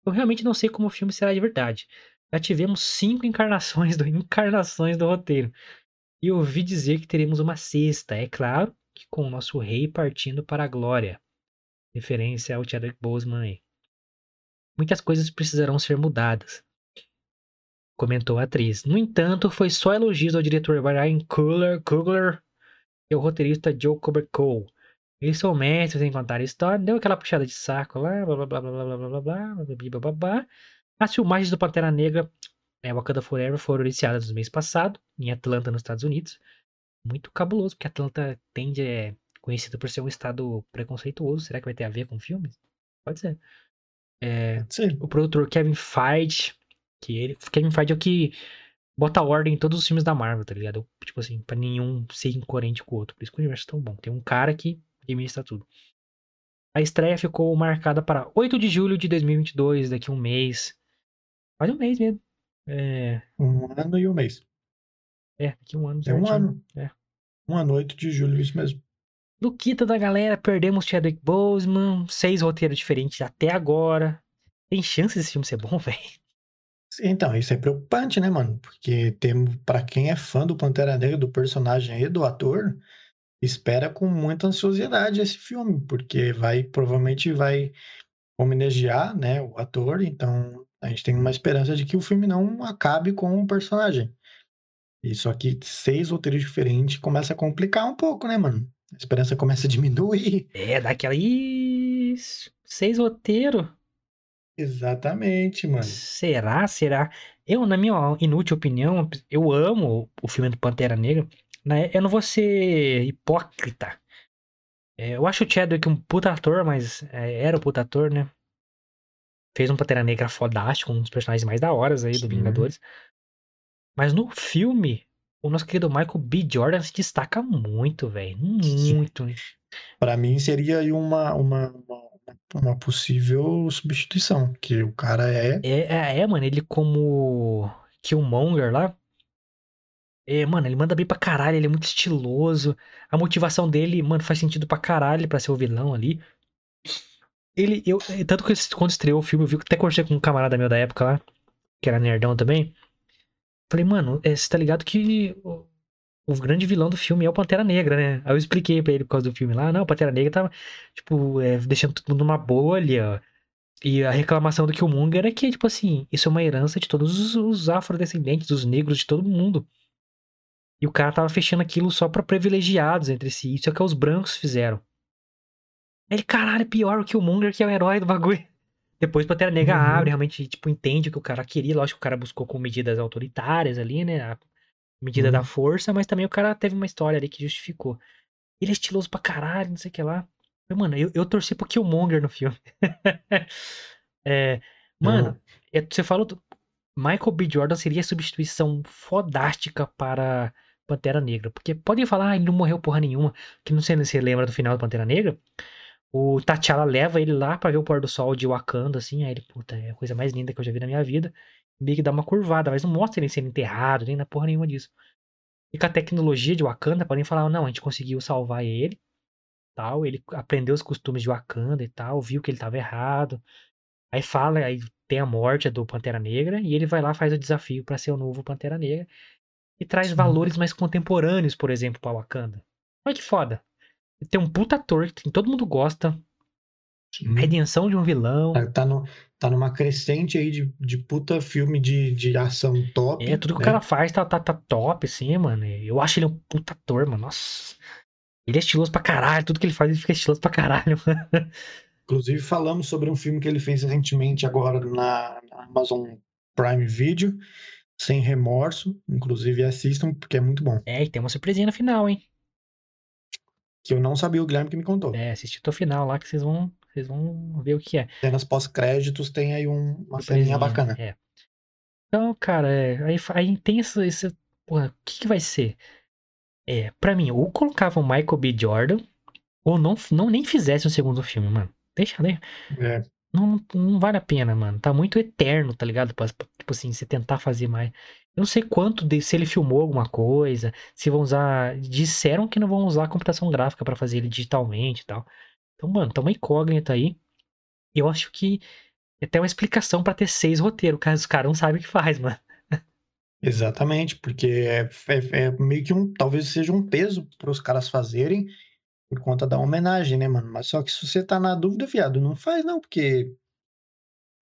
Eu realmente não sei como o filme será de verdade. Já tivemos cinco encarnações do, encarnações do roteiro. E ouvi dizer que teremos uma sexta, é claro, que com o nosso rei partindo para a glória. Referência ao Chadwick Boseman aí. Muitas coisas precisarão ser mudadas, comentou a atriz. No entanto, foi só elogios ao diretor Brian Coogler e ao roteirista Joe Cole. Eles são mestres em contar história, deu aquela puxada de saco lá, blá blá blá blá blá blá blá blá blá blá blá blá. As filmagens do Pantera Negra, é, Wakanda Forever, foram iniciadas no mês passado, em Atlanta, nos Estados Unidos. Muito cabuloso, porque Atlanta tende é conhecido por ser um estado preconceituoso. Será que vai ter a ver com filmes? Pode ser. É, Pode ser. o produtor Kevin Feige, que ele, Kevin Feige é o que bota ordem em todos os filmes da Marvel, tá ligado? Tipo assim, pra nenhum ser incoerente com o outro. Por isso que o universo é tão bom. Tem um cara que administra tudo. A estreia ficou marcada para 8 de julho de 2022, daqui a um mês. Quase um mês mesmo. É, Um ano e um mês. é daqui a um ano. É um ano. É. Um ano, 8 de julho, isso mesmo. Luquita da galera, perdemos Chadwick Boseman, seis roteiros diferentes até agora. Tem chance desse filme ser bom, velho? Então, isso é preocupante, né, mano? Porque tem, para quem é fã do Pantera Negra, do personagem e do ator, espera com muita ansiosidade esse filme, porque vai provavelmente vai homenagear, né, o ator, então a gente tem uma esperança de que o filme não acabe com o personagem. Só que seis roteiros diferentes começa a complicar um pouco, né, mano? A esperança começa a diminuir. É, daquela. Isso. Seis roteiros. Exatamente, mano. Será? Será? Eu, na minha inútil opinião, eu amo o filme do Pantera Negra. né? Eu não vou ser hipócrita. É, eu acho o Chadwick um puta ator, mas é, era um puta ator, né? Fez um Pantera Negra fodástico, um dos personagens mais da horas aí do. Vingadores. Mas no filme, o nosso querido Michael B. Jordan se destaca muito, velho. Muito. Pra mim seria aí uma, uma, uma, uma possível substituição, que o cara é É, é, é, mano, ele como Killmonger lá. É, mano, ele manda bem pra caralho, ele é muito estiloso. A motivação dele, mano, faz sentido pra caralho pra ser o vilão ali. Ele, eu, é, tanto que quando estreou o filme, eu vi, até conversei com um camarada meu da época lá, que era nerdão também. Falei, mano, é, você tá ligado que o, o grande vilão do filme é o Pantera Negra, né? Aí eu expliquei pra ele por causa do filme lá. Não, o Pantera Negra tava, tipo, é, deixando todo mundo numa bolha. E a reclamação do Killmonger é que, tipo assim, isso é uma herança de todos os, os afrodescendentes, dos negros, de todo mundo. E o cara tava fechando aquilo só pra privilegiados entre si. Isso é o que os brancos fizeram. Ele, caralho, pior o Killmonger que é o herói do bagulho. Depois Pantera Negra Uhum. abre, realmente, tipo, entende o que o cara queria. Lógico que o cara buscou com medidas autoritárias ali, né? A medida Uhum. da força, mas também o cara teve uma história ali que justificou. Ele é estiloso pra caralho, não sei o que lá. Mas, Mano, eu, eu torci pro Killmonger no filme. É, mano, é, você falou. Michael B. Jordan seria a substituição fodástica para Pantera Negra. Porque podem falar, ah, ele não morreu porra nenhuma. Que não sei se você lembra do final do Pantera Negra. O T'Challa leva ele lá pra ver o pôr do sol de Wakanda, assim. Aí ele, puta, é a coisa mais linda que eu já vi na minha vida. Meio que dá uma curvada, mas não mostra ele sendo enterrado, nem na porra nenhuma disso. E com a tecnologia de Wakanda, podem falar, não, a gente conseguiu salvar ele, tal, ele aprendeu os costumes de Wakanda e tal, viu que ele tava errado. Aí fala, aí tem a morte do Pantera Negra, e ele vai lá faz o desafio para ser o novo Pantera Negra. E traz Sim. valores mais contemporâneos, por exemplo, pra Wakanda. Olha que foda. Tem um puta ator que todo mundo gosta. Sim. Redenção de um vilão. Tá, tá, no, tá numa crescente aí de, de puta filme de, de ação top. É, tudo que né? o cara faz tá, tá, tá top, assim, mano. Eu acho ele um puta ator, mano. Nossa. Ele é estiloso pra caralho. Tudo que ele faz, ele fica estiloso pra caralho. Inclusive, falamos sobre um filme que ele fez recentemente agora na, na Amazon Prime Video, Sem Remorso. Inclusive, assistam, porque é muito bom. É, e tem uma surpresinha no final, hein? Que eu não sabia o Guilherme que me contou. É, assiste até o final lá que vocês vão, vocês vão ver o que é. Cenas pós-créditos tem aí um- uma ceninha bacana. É. Então, cara, é, aí, aí tem essa, esse. Porra, o que, que vai ser? É, pra mim, ou colocava o Michael B. Jordan, ou não, não nem fizesse um segundo filme, mano. Deixa, né? É, Não, não vale a pena, mano. Tá muito eterno, tá ligado? Tipo assim, você tentar fazer mais. Eu não sei quanto, de, se ele filmou alguma coisa, se vão usar. Disseram que não vão usar computação gráfica pra fazer ele digitalmente e tal. Então, mano, tá uma incógnita aí. Eu acho que é até uma explicação pra ter seis roteiros, caso os caras não sabem o que faz, mano. exatamente, porque é, é- é meio que um. Talvez seja um peso para os caras fazerem por conta da homenagem, né, mano? Mas só que se você tá na dúvida, viado, não faz não, porque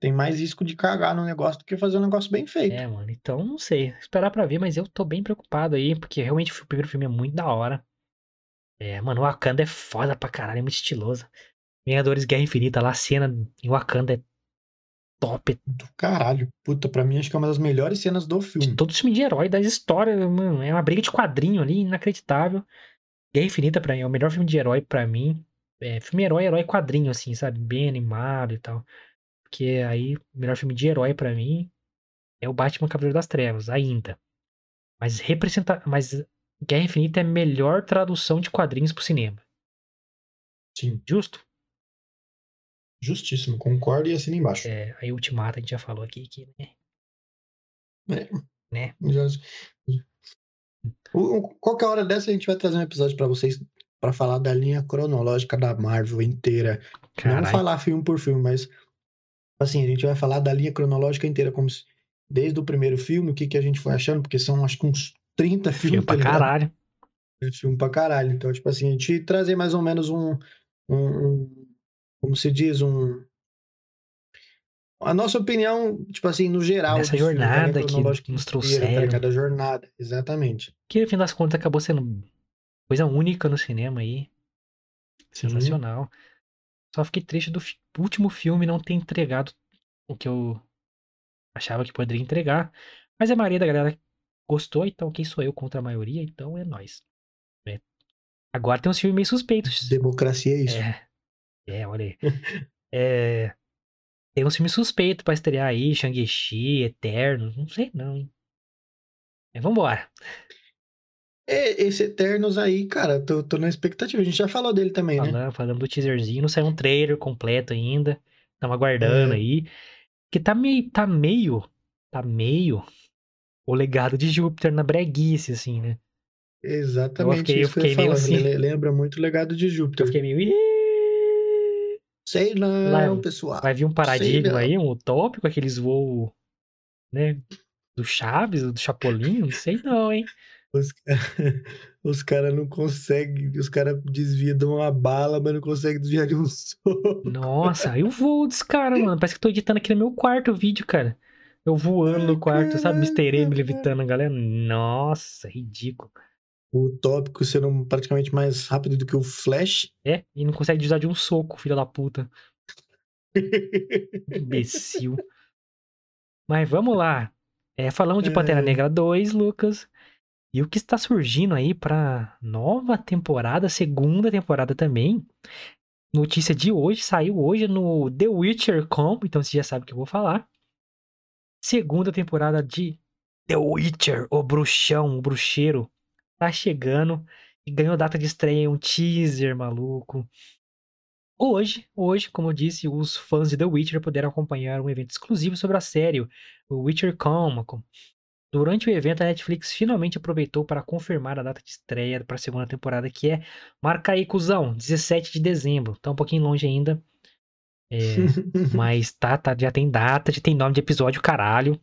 tem mais risco de cagar no negócio do que fazer um negócio bem feito. É, mano. Então, não sei. Esperar pra ver, mas eu tô bem preocupado aí, porque realmente o primeiro filme é muito da hora. É, mano, o Wakanda é foda pra caralho, é muito estiloso. Vingadores Guerra Infinita lá, a cena em Wakanda é top. Do caralho. Puta, pra mim acho que é uma das melhores cenas do filme. Todo filme de herói das histórias, mano. É uma briga de quadrinho ali, inacreditável. Guerra Infinita pra mim é o melhor filme de herói pra mim. É, filme herói, herói quadrinho, assim, sabe? Bem animado e tal. Porque aí, o melhor filme de herói pra mim é o Batman Cavaleiro das Trevas, ainda. Mas representa... Mas Guerra Infinita é a melhor tradução de quadrinhos pro cinema. Sim, Justo? justíssimo. Concordo e assina embaixo. É, aí Ultimato a gente já falou aqui que, né? É. Né? Já- O- Qualquer hora dessa a gente vai trazer um episódio pra vocês pra falar da linha cronológica da Marvel inteira. Não Caralho. falar filme por filme, mas assim, a gente vai falar da linha cronológica inteira, como se, desde o primeiro filme, o que, que a gente foi achando, porque são acho que uns 30 Filme filmes, tá pra ligado? caralho. É filme pra caralho. Então, tipo assim, a gente trazer mais ou menos um, um, um- como se diz, um a nossa opinião, tipo assim, no geral, Nessa dos filmes, a linha jornada que nos tá trouxeram. ligado? A jornada, exatamente. Que no fim das contas acabou sendo coisa única no cinema aí. Sim. Só fiquei triste do fi- último filme não ter entregado o que eu achava que poderia entregar. Mas a maioria da galera gostou, então quem sou eu contra a maioria? Então é nóis. né? Agora tem uns filmes meio suspeitos. Democracia é isso. É, é, olha aí. É, tem uns filmes suspeitos pra estrear aí, Shang-Chi, Eternos, não sei não, hein. Mas vambora. É, esse Eternos aí, cara, tô, tô na expectativa. A gente já falou dele também, né? Falando, falando do teaserzinho, não saiu um trailer completo ainda. Estamos aguardando É. aí. Que tá meio, tá meio, tá meio o legado de Júpiter na breguice, assim, né? Exatamente fiquei- eu que eu fiquei meio falar. assim. Le- Lembra muito o legado de Eu Júpiter. fiquei meio. Sei não, Lá- pessoal. Vai vir um paradigma aí, um utópico, aqueles voos, né? Do Chaves, do Chapolin, não sei não, hein? Os, os caras não conseguem, os caras desviam de uma bala, mas não conseguem desviar de um soco. Nossa, o voo dos caras, mano. Parece que eu tô editando aqui no meu quarto o vídeo, cara. Eu voando no quarto, sabe? Mr. M levitando a galera. Nossa, ridículo. O tópico sendo praticamente mais rápido do que o Flash. É, e não consegue usar de um soco, filho da puta. Imbecil. Mas vamos lá. É, falamos de Pantera É. Negra 2, Lucas. E o que está surgindo aí pra nova temporada, segunda temporada também. Notícia de hoje, saiu hoje no The Witcher Com, então você já sabe o que eu vou falar. Segunda temporada de The Witcher, o bruxão, o bruxeiro, tá chegando e ganhou data de estreia, um teaser maluco. Hoje, hoje, como eu disse, os fãs de The Witcher puderam acompanhar um evento exclusivo sobre a série, o Witcher Com, Durante o evento, a Netflix finalmente aproveitou para confirmar a data de estreia para a segunda temporada, que é. Marca aí, cuzão, 17 de dezembro. Tá um pouquinho longe ainda. É, mas tá, tá, já tem data, já tem nome de episódio, caralho.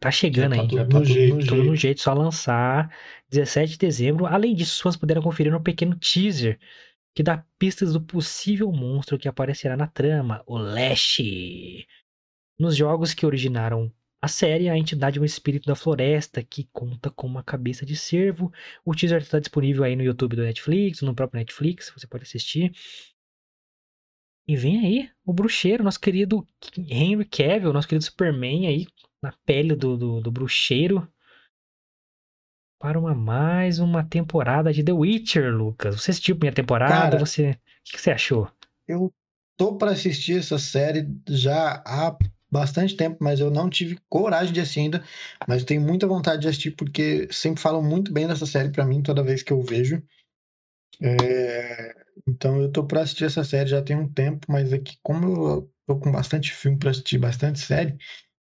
Tá chegando Já tá aí. tudo Tá no tudo, jeito. tudo no jeito, só lançar 17 de dezembro. Além disso, os fãs puderam conferir um pequeno teaser que dá pistas do possível monstro que aparecerá na trama, o Lash. Nos jogos que originaram a série, a entidade é um espírito da floresta que conta com uma cabeça de cervo. O teaser está disponível aí no YouTube do Netflix, no próprio Netflix, você pode assistir. E vem aí o bruxeiro, nosso querido Henry Cavill, nosso querido Superman aí, na pele do, do, do bruxeiro. Para uma mais uma temporada de The Witcher, Lucas. Você assistiu a primeira temporada? Cara, você, o que, que você achou? Eu tô pra assistir essa série já há bastante tempo, mas eu não tive coragem de assistir ainda. Mas eu tenho muita vontade de assistir porque sempre falam muito bem dessa série pra mim toda vez que eu vejo. É, Então eu tô pra assistir essa série já tem um tempo, mas aqui como eu tô com bastante filme pra assistir, bastante série,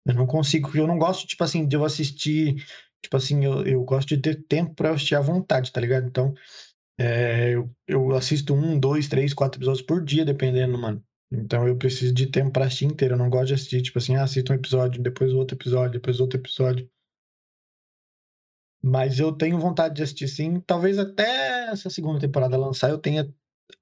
eu não consigo, eu não gosto tipo assim de eu assistir, tipo assim, eu, eu gosto de ter tempo pra eu assistir à vontade, tá ligado? Então é, eu, eu assisto um, dois, três, quatro episódios por dia, dependendo, mano. Então eu preciso de tempo pra assistir inteiro. Eu não gosto de assistir, tipo assim, ah, assisto um episódio, depois outro episódio, depois outro episódio. Mas eu tenho vontade de assistir sim. Talvez até essa segunda temporada lançar eu tenha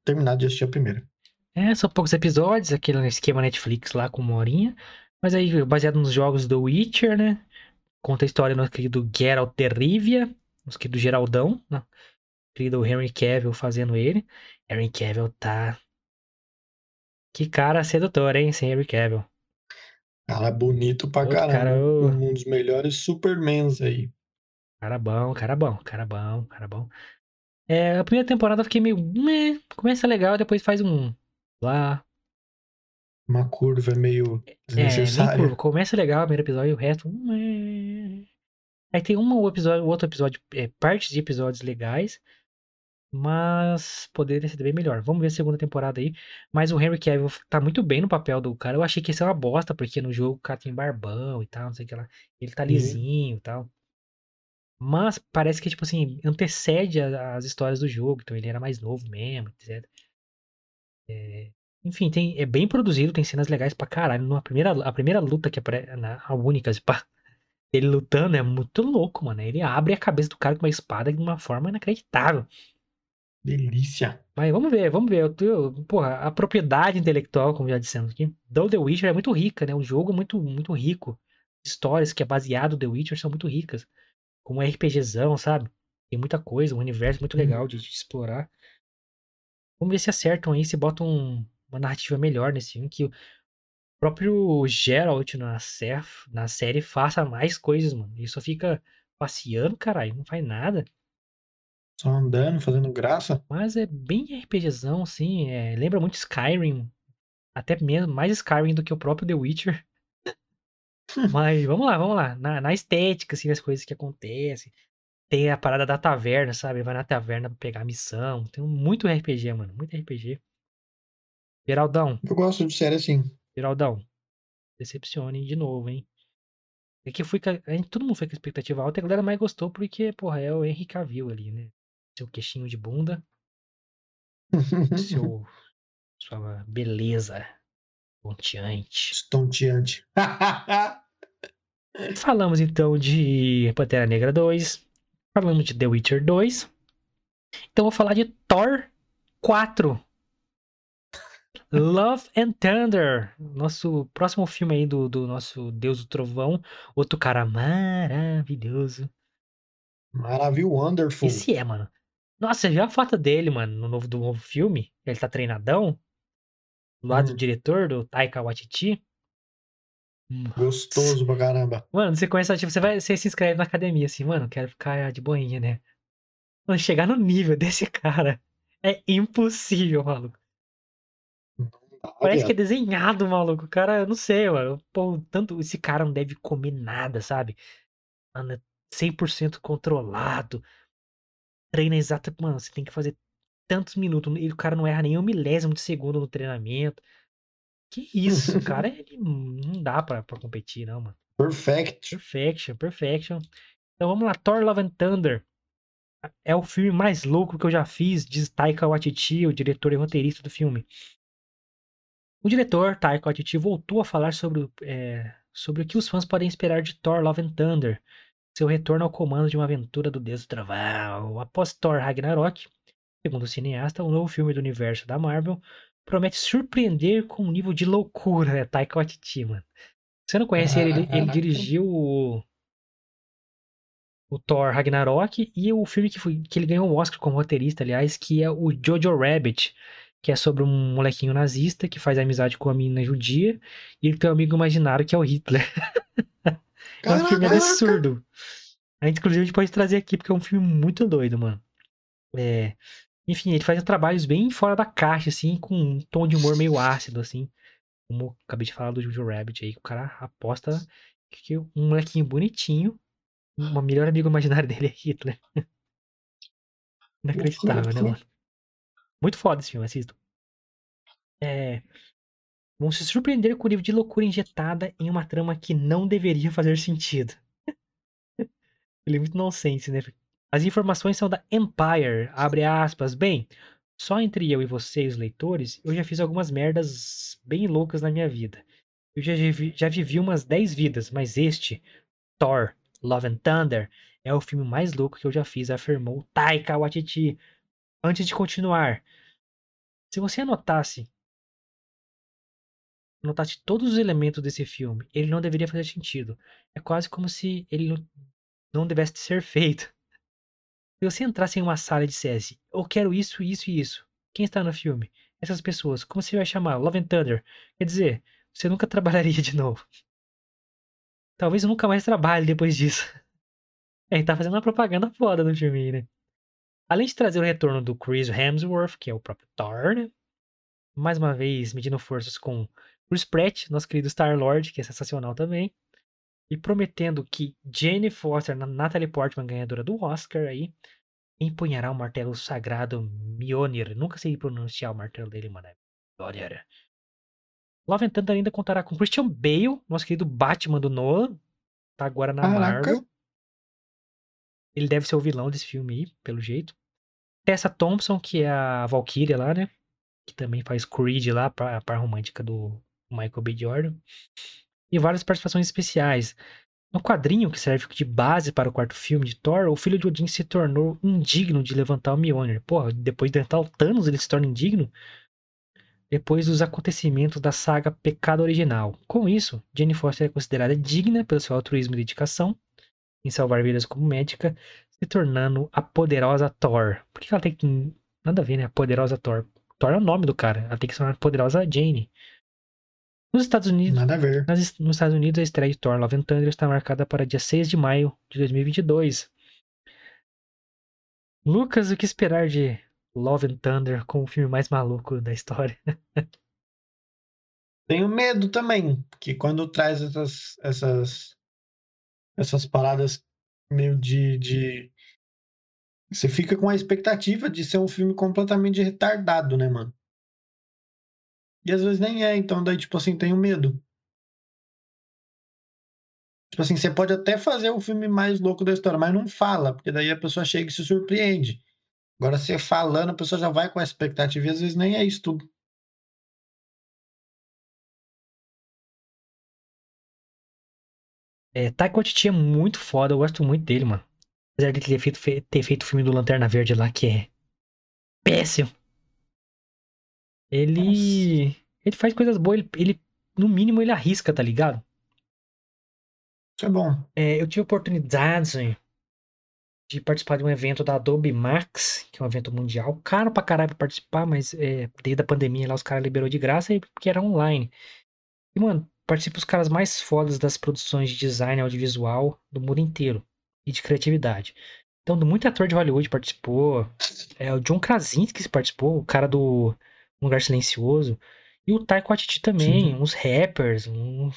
terminado de assistir a primeira. É, são poucos episódios, aquele esquema Netflix lá com uma horinha. Mas aí, baseado nos jogos do Witcher, né? Conta a história do nosso querido Geralt de Rivia, nosso querido Geraldão, né? querido Henry Cavill fazendo ele. Henry Cavill tá. Que cara sedutor, hein? Esse Henry Cavill. Cara bonito pra Outro caramba. cara. Um dos melhores Supermans aí. Cara bom, cara bom, cara bom, cara bom. É, a primeira temporada eu fiquei meio. meh, começa legal, depois faz um. Lá. Uma curva meio É, desnecessária. curva. Começa legal o primeiro episódio e o resto. meh. Aí tem um ou episódio, outro episódio, é, partes de episódios legais. Mas poderia ser bem melhor. Vamos ver a segunda temporada aí. Mas o Henry Cavill tá muito bem no papel do cara. Eu achei que ia ser uma bosta, porque no jogo o cara tem barbão e tal, não sei o que lá. Ele tá Uhum. lisinho e tal. Mas parece que, tipo assim, antecede as histórias do jogo. Então ele era mais novo mesmo, etc. É, Enfim, tem, é bem produzido, tem cenas legais pra caralho. Na primeira, a primeira luta que aparece, na, a única, pá, ele lutando é muito louco, mano. Ele abre a cabeça do cara com uma espada de uma forma inacreditável. Delícia. Mas vamos ver, vamos ver. Eu, tô- porra, a propriedade intelectual, como já dissemos aqui, do The Witcher é muito rica, né? O jogo é muito, muito rico. Histórias que é baseado no The Witcher são muito ricas. Como um RPGzão, sabe? Tem muita coisa, um universo muito legal de, de explorar. Vamos ver se acertam aí, se botam um- uma narrativa melhor nesse filme, que o próprio Geralt na, na série faça mais coisas, mano. Ele só fica passeando, caralho, não faz nada. Só andando, fazendo graça. Mas é bem RPGzão, assim. é, lembra muito Skyrim. Até mesmo mais Skyrim do que o próprio The Witcher. Mas vamos lá, vamos lá. Na, na estética, assim, das coisas que acontecem. Tem a parada da taverna, sabe? Vai na taverna pra pegar a missão. Tem muito RPG, mano. Muito RPG. Geraldão, Eu gosto de série assim. Geraldão. Decepcione de novo, hein? É que eu fui. a gente- todo mundo foi com expectativa alta e a galera mais gostou porque, porra, é o Henry Cavill ali, né? Seu queixinho de bunda. seu sua beleza ponteante. Estonteante. Falamos então de Pantera Negra 2, falamos de The Witcher 2. Então vou falar de Thor 4. Love and Thunder, nosso próximo filme aí do, do nosso Deus do Trovão, outro cara maravilhoso. Maravilha, wonderful. Esse é, mano. Nossa, você viu a foto dele, mano, no novo, do novo filme? Ele tá treinadão, do lado do Hum. diretor, do Taika Waititi. Gostoso pra caramba. Mano, você começa, tipo, você vai, você se inscreve na academia, assim, mano, quero ficar de boinha, né? Mano, chegar no nível desse cara é impossível, maluco. Ah, Parece que é desenhado, maluco. O cara, eu não sei, mano. Pô, tanto esse cara não deve comer nada, sabe? Mano, é 100% controlado. Treina exato, mano, você tem que fazer tantos minutos e o cara não erra nem um milésimo de segundo no treinamento. Que isso, o cara, ele não dá pra, pra competir, não, mano. Perfect. Perfection, Perfection. Então vamos lá, Thor Love and Thunder. É o filme mais louco que eu já fiz, diz Taika Waititi, o diretor e roteirista do filme. O diretor, Taika Waititi, voltou a falar sobre, é, sobre o que os fãs podem esperar de Thor Love and Thunder, seu retorno ao comando de uma aventura do Deus do Trovão. Após Thor Ragnarok, segundo o cineasta, o novo filme do universo da Marvel promete surpreender com um nível de loucura, né? Taika Waititi, mano. Você não conhece ele, ele, dirigiu o, o Thor Ragnarok e o filme que, foi, que ele ganhou o Oscar como roteirista, aliás, que é o Jojo Rabbit, que é sobre um molequinho nazista que faz amizade com uma menina judia e ele tem um amigo imaginário que é o Hitler. é um filme absurdo. A gente, inclusive, a gente pode trazer aqui porque é um filme muito doido, mano. É... Enfim, ele faz trabalhos bem fora da caixa, assim, com um tom de humor meio ácido, assim. Como acabei de falar do Jojo Rabbit aí, o cara aposta que um molequinho bonitinho, o melhor amigo imaginário dele é Hitler. Inacreditável, né, mano? Muito foda esse filme, assisto. É... Vão se surpreender com o nível de loucura injetada em uma trama que não deveria fazer sentido. Ele é muito nonsense, né? As informações são da Empire, abre aspas. Bem, só entre eu e você, os leitores, eu já fiz algumas merdas bem loucas na minha vida. Eu já, vivi, já vivi umas 10 vidas, mas este, Thor, Love and Thunder, é o filme mais louco que eu já fiz, afirmou Taika Waititi. Antes de continuar, se você anotasse notasse todos os elementos desse filme, ele não deveria fazer sentido. É quase como se ele não devesse ser feito. Se você entrasse em uma sala e dissesse, eu quero isso, isso e isso, quem está no filme? Essas pessoas, como você vai chamar? Love and Thunder. Quer dizer, você nunca trabalharia de novo. Talvez nunca mais trabalhe depois disso. É, gente tá fazendo uma propaganda foda no filme, né? Além de trazer o retorno do Chris Hemsworth, que é o próprio Thor, né? Mais uma vez, medindo forças com Chris Pratt, nosso querido Star-Lord, que é sensacional também e prometendo que Jane Foster, Natalie Portman, ganhadora do Oscar aí, empunhará o martelo sagrado Mjolnir. Nunca sei pronunciar o martelo dele, mano. Mjolnir. Love and Thunder ainda contará com Christian Bale, nosso querido Batman do Nolan. Tá agora na Caraca. Marvel. Ele deve ser o vilão desse filme aí, pelo jeito. Tessa Thompson, que é a Valkyria lá, né? Que também faz Creed lá, a par romântica do Michael B. Jordan e várias participações especiais. No quadrinho que serve de base para o quarto filme de Thor, o filho de Odin se tornou indigno de levantar o Mjolnir. Porra, depois de enfrentar o Thanos, ele se torna indigno? Depois dos acontecimentos da saga Pecado Original. Com isso, Jane Foster é considerada digna pelo seu altruísmo e dedicação em salvar vidas como médica, se tornando a poderosa Thor. Por que ela tem que. Nada a ver, né? A poderosa Thor. Thor é o nome do cara. Ela tem que se tornar a poderosa Jane. Nos Estados Unidos, Nada a ver. Nas, nos Estados Unidos, a estreia de Thor Love and Thunder está marcada para dia 6 de maio de 2022. Lucas, o que esperar de Love and Thunder com o filme mais maluco da história? Tenho medo também, que quando traz essas essas essas paradas meio de, de você fica com a expectativa de ser um filme completamente retardado, né, mano? E às vezes nem é, então daí, tipo assim, tenho medo. Tipo assim, você pode até fazer o filme mais louco da história, mas não fala, porque daí a pessoa chega e se surpreende. Agora, você falando, a pessoa já vai com a expectativa e às vezes nem é isso tudo. É, Taika Waititi é muito foda, eu gosto muito dele, mano. Apesar de ter feito, ter feito o filme do Lanterna Verde lá, que é péssimo. Ele. Nossa. Ele faz coisas boas, ele, ele, no mínimo, ele arrisca, tá ligado? Isso é bom. É, eu tive a oportunidade de participar de um evento da Adobe Max, que é um evento mundial. Caro pra caralho pra participar, mas é, desde a pandemia lá os caras liberou de graça porque era online. E, mano, participa os caras mais fodas das produções de design audiovisual do mundo inteiro e de criatividade. Então, muito ator de Hollywood participou. É, o John Krasinski participou, o cara do um lugar silencioso. E o Taiko Atiti também, Sim. uns rappers,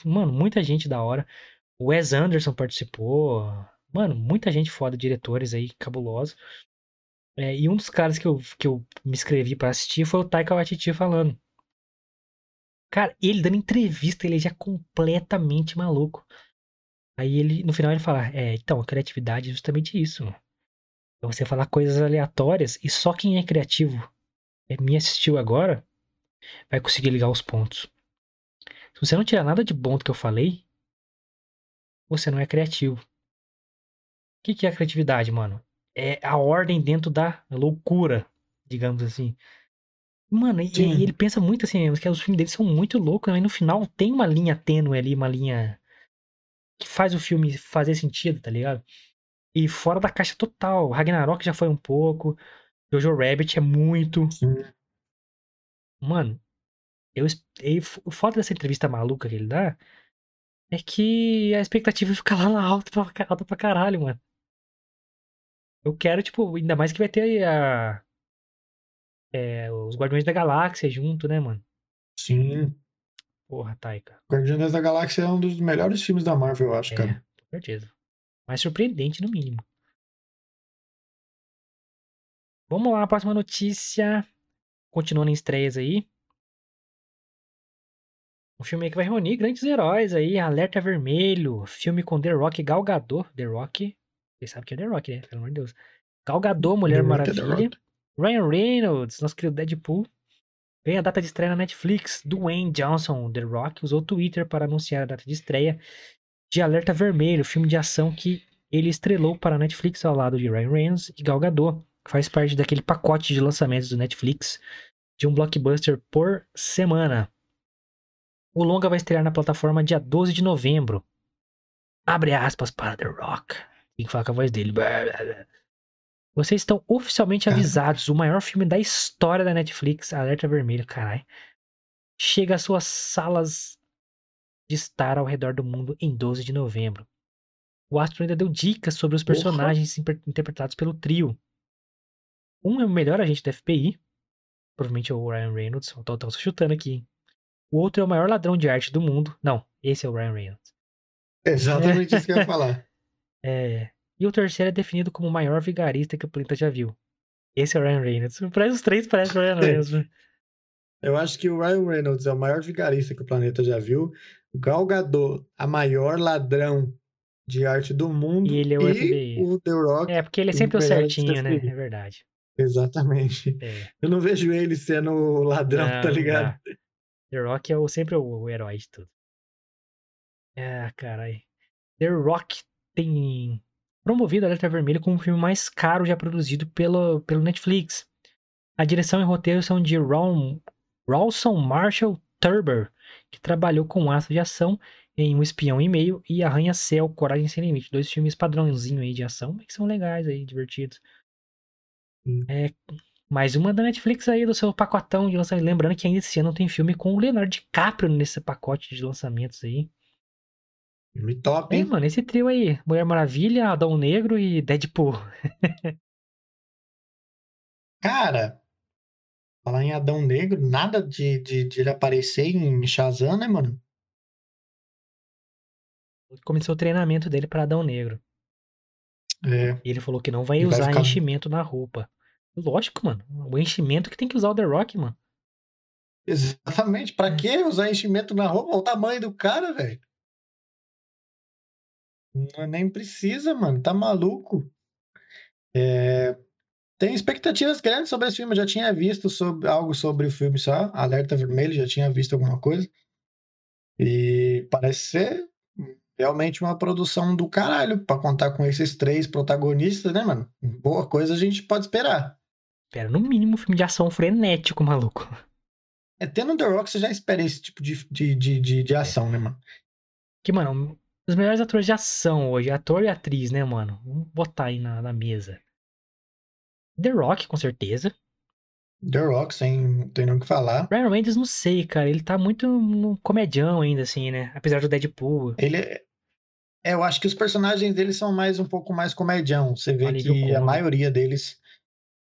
mano, muita gente da hora. O Wes Anderson participou. Mano, muita gente foda, diretores aí, cabulosos. É, e um dos caras que eu, que eu me inscrevi para assistir foi o Taika Waititi falando. Cara, ele dando entrevista, ele já é completamente maluco. Aí ele, no final ele fala, é, então, a criatividade é justamente isso. É você falar coisas aleatórias e só quem é criativo me assistiu agora vai conseguir ligar os pontos. Se você não tirar nada de bom do que eu falei, você não é criativo. O que, que é a criatividade, mano? É a ordem dentro da loucura, digamos assim. Mano, e, e ele pensa muito assim, que os filmes dele são muito loucos, mas no final tem uma linha tênue ali, uma linha que faz o filme fazer sentido, tá ligado? E fora da caixa total. Ragnarok já foi um pouco. Jojo Rabbit é muito. Sim. Mano, eu, e f- o foda dessa entrevista maluca que ele dá é que a expectativa fica lá na alta pra, alta pra caralho, mano. Eu quero, tipo, ainda mais que vai ter a, é, os Guardiões da Galáxia junto, né, mano? Sim. Porra, Taika. Guardiões da Galáxia é um dos melhores filmes da Marvel, eu acho, É, cara. com certeza. Mais surpreendente, no mínimo. Vamos lá, próxima notícia. Continuando em estreias aí. Um filme aí que vai reunir grandes heróis aí. Alerta Vermelho. Filme com The Rock Gal Gadot. The Rock. Vocês sabem que é The Rock, né? Pelo amor de Deus. Gal Gadot, Mulher The é The Maravilha. Ryan Reynolds, nosso querido Deadpool. Vem a data de estreia na Netflix. Dwayne Johnson, The Rock, usou o Twitter para anunciar a data de estreia de Alerta Vermelho, filme de ação que ele estrelou para a Netflix ao lado de Ryan Reynolds e Gal Gadot, que faz parte daquele pacote de lançamentos do Netflix de um blockbuster por semana. O longa vai estrear na plataforma dia 12 de novembro. Abre aspas para The Rock. Tem que falar com a voz dele. Vocês estão oficialmente Cara. avisados. O maior filme da história da Netflix, Alerta Vermelho, caralho. Chega às suas salas de estar ao redor do mundo em 12 de novembro. O Astro ainda deu dicas sobre os personagens imper- interpretados pelo trio. Um é o melhor agente da FBI, provavelmente é o Ryan Reynolds, eu tô, tô chutando aqui. O outro é o maior ladrão de arte do mundo. Não, esse é o Ryan Reynolds. Exatamente isso que eu ia falar. É, E o terceiro é definido como o maior vigarista que o planeta já viu. Esse é o Ryan Reynolds. Parece os três, parece o Ryan Reynolds. né? Eu acho que o Ryan Reynolds é o maior vigarista que o planeta já viu. O Gal Gadot, a maior ladrão de arte do mundo. E ele é o FBI. o The Rock. É, porque ele é sempre o certinho, né? É verdade. Exatamente. É. Eu não vejo ele sendo o ladrão, Não, tá não ligado? dá. The Rock é o, sempre o, o herói de tudo. Ah, caralho. The Rock tem promovido Alerta Vermelho como o filme mais caro já produzido pelo, pelo Netflix. A direção e roteiro são de Ron, Rawson Marshall Turber, que trabalhou com Aço de Ação em Um Espião e Meio e Arranha-Céu, Coragem Sem Limite. Dois filmes padrãozinho aí de ação, mas que são legais aí, divertidos. É, mais uma da Netflix aí, do seu pacotão de lançamento. Lembrando que ainda esse ano tem filme com o Leonardo DiCaprio nesse pacote de lançamentos aí. Filme top, É, hein? mano, esse trio aí. Mulher Maravilha, Adão Negro e Deadpool. Cara, falar em Adão Negro, nada de, de, de ele aparecer em Shazam, né, mano? Começou o treinamento dele pra Adão Negro. É, E ele falou que não vai Ele vai usar ficar- enchimento na roupa. Lógico, mano. O enchimento que tem que usar o The Rock, mano. exatamente. Pra que usar enchimento na roupa? O tamanho do cara, velho. Não- Nem precisa, mano. Tá maluco. É, Tem expectativas grandes sobre esse filme. Eu já tinha visto sobre, algo sobre o filme só. Alerta Vermelho, já tinha visto alguma coisa. E parece ser realmente uma produção do caralho pra contar com esses três protagonistas, né, mano? Boa coisa a gente pode esperar. Pera, no mínimo um filme de ação frenético, maluco. É, tendo The Rock, você já espera esse tipo de, de, de, de, de ação, né, mano? Que, mano, os melhores atores de ação hoje, ator e atriz, né, mano? Vamos botar aí na, na mesa. The Rock, com certeza. The Rock, sem não tem nem o que falar. Ryan Reynolds, não sei, cara. Ele tá muito comedião ainda, assim, né? Apesar do Deadpool. Ele é... é, eu acho que os personagens dele são mais um pouco mais comedião. Você vê Alívio que a maioria deles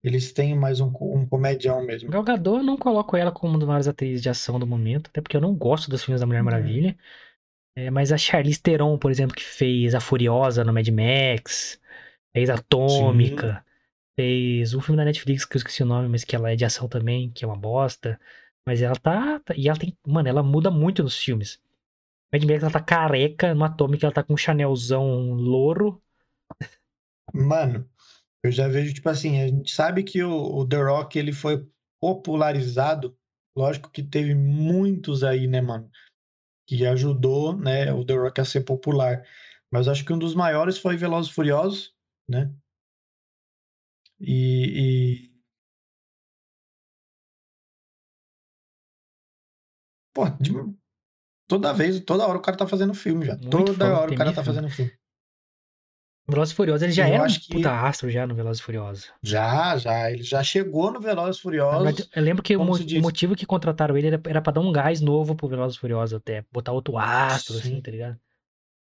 eles têm mais um, um comedião mesmo. Gal Gadot, eu não coloco ela como uma das maiores atrizes de ação do momento, até porque eu não gosto dos filmes da Mulher Uhum. Maravilha. É, mas a Charlize Theron, por exemplo, que fez a Furiosa no Mad Max, fez Atômica, fez um filme da Netflix que eu esqueci o nome, mas que ela é de ação também, que é uma bosta. Mas ela tá, tá- E ela tem. Mano, ela muda muito nos filmes. Mad Max ela tá careca, no Atomic ela tá com um chanelzão louro. Mano, eu já vejo, tipo assim, a gente sabe que o, o The Rock ele foi popularizado. Lógico que teve muitos aí, né, mano? Que ajudou, né, o The Rock a ser popular. Mas acho que um dos maiores foi Velozes e Furiosos, né? E, e... Pô, de- toda vez, toda hora o cara tá fazendo filme já. Muito toda hora o cara tá fazendo filme. Velozes e Furiosos, ele já Eu era um que- puta astro já no Velozes e Furiosos. Já, já. Ele já chegou no Velozes e Furiosos. eu lembro que o, mo- o diz? motivo que contrataram ele era, era pra dar um gás novo pro Velozes e Furiosos até. Botar outro astro, Sim. assim, tá ligado?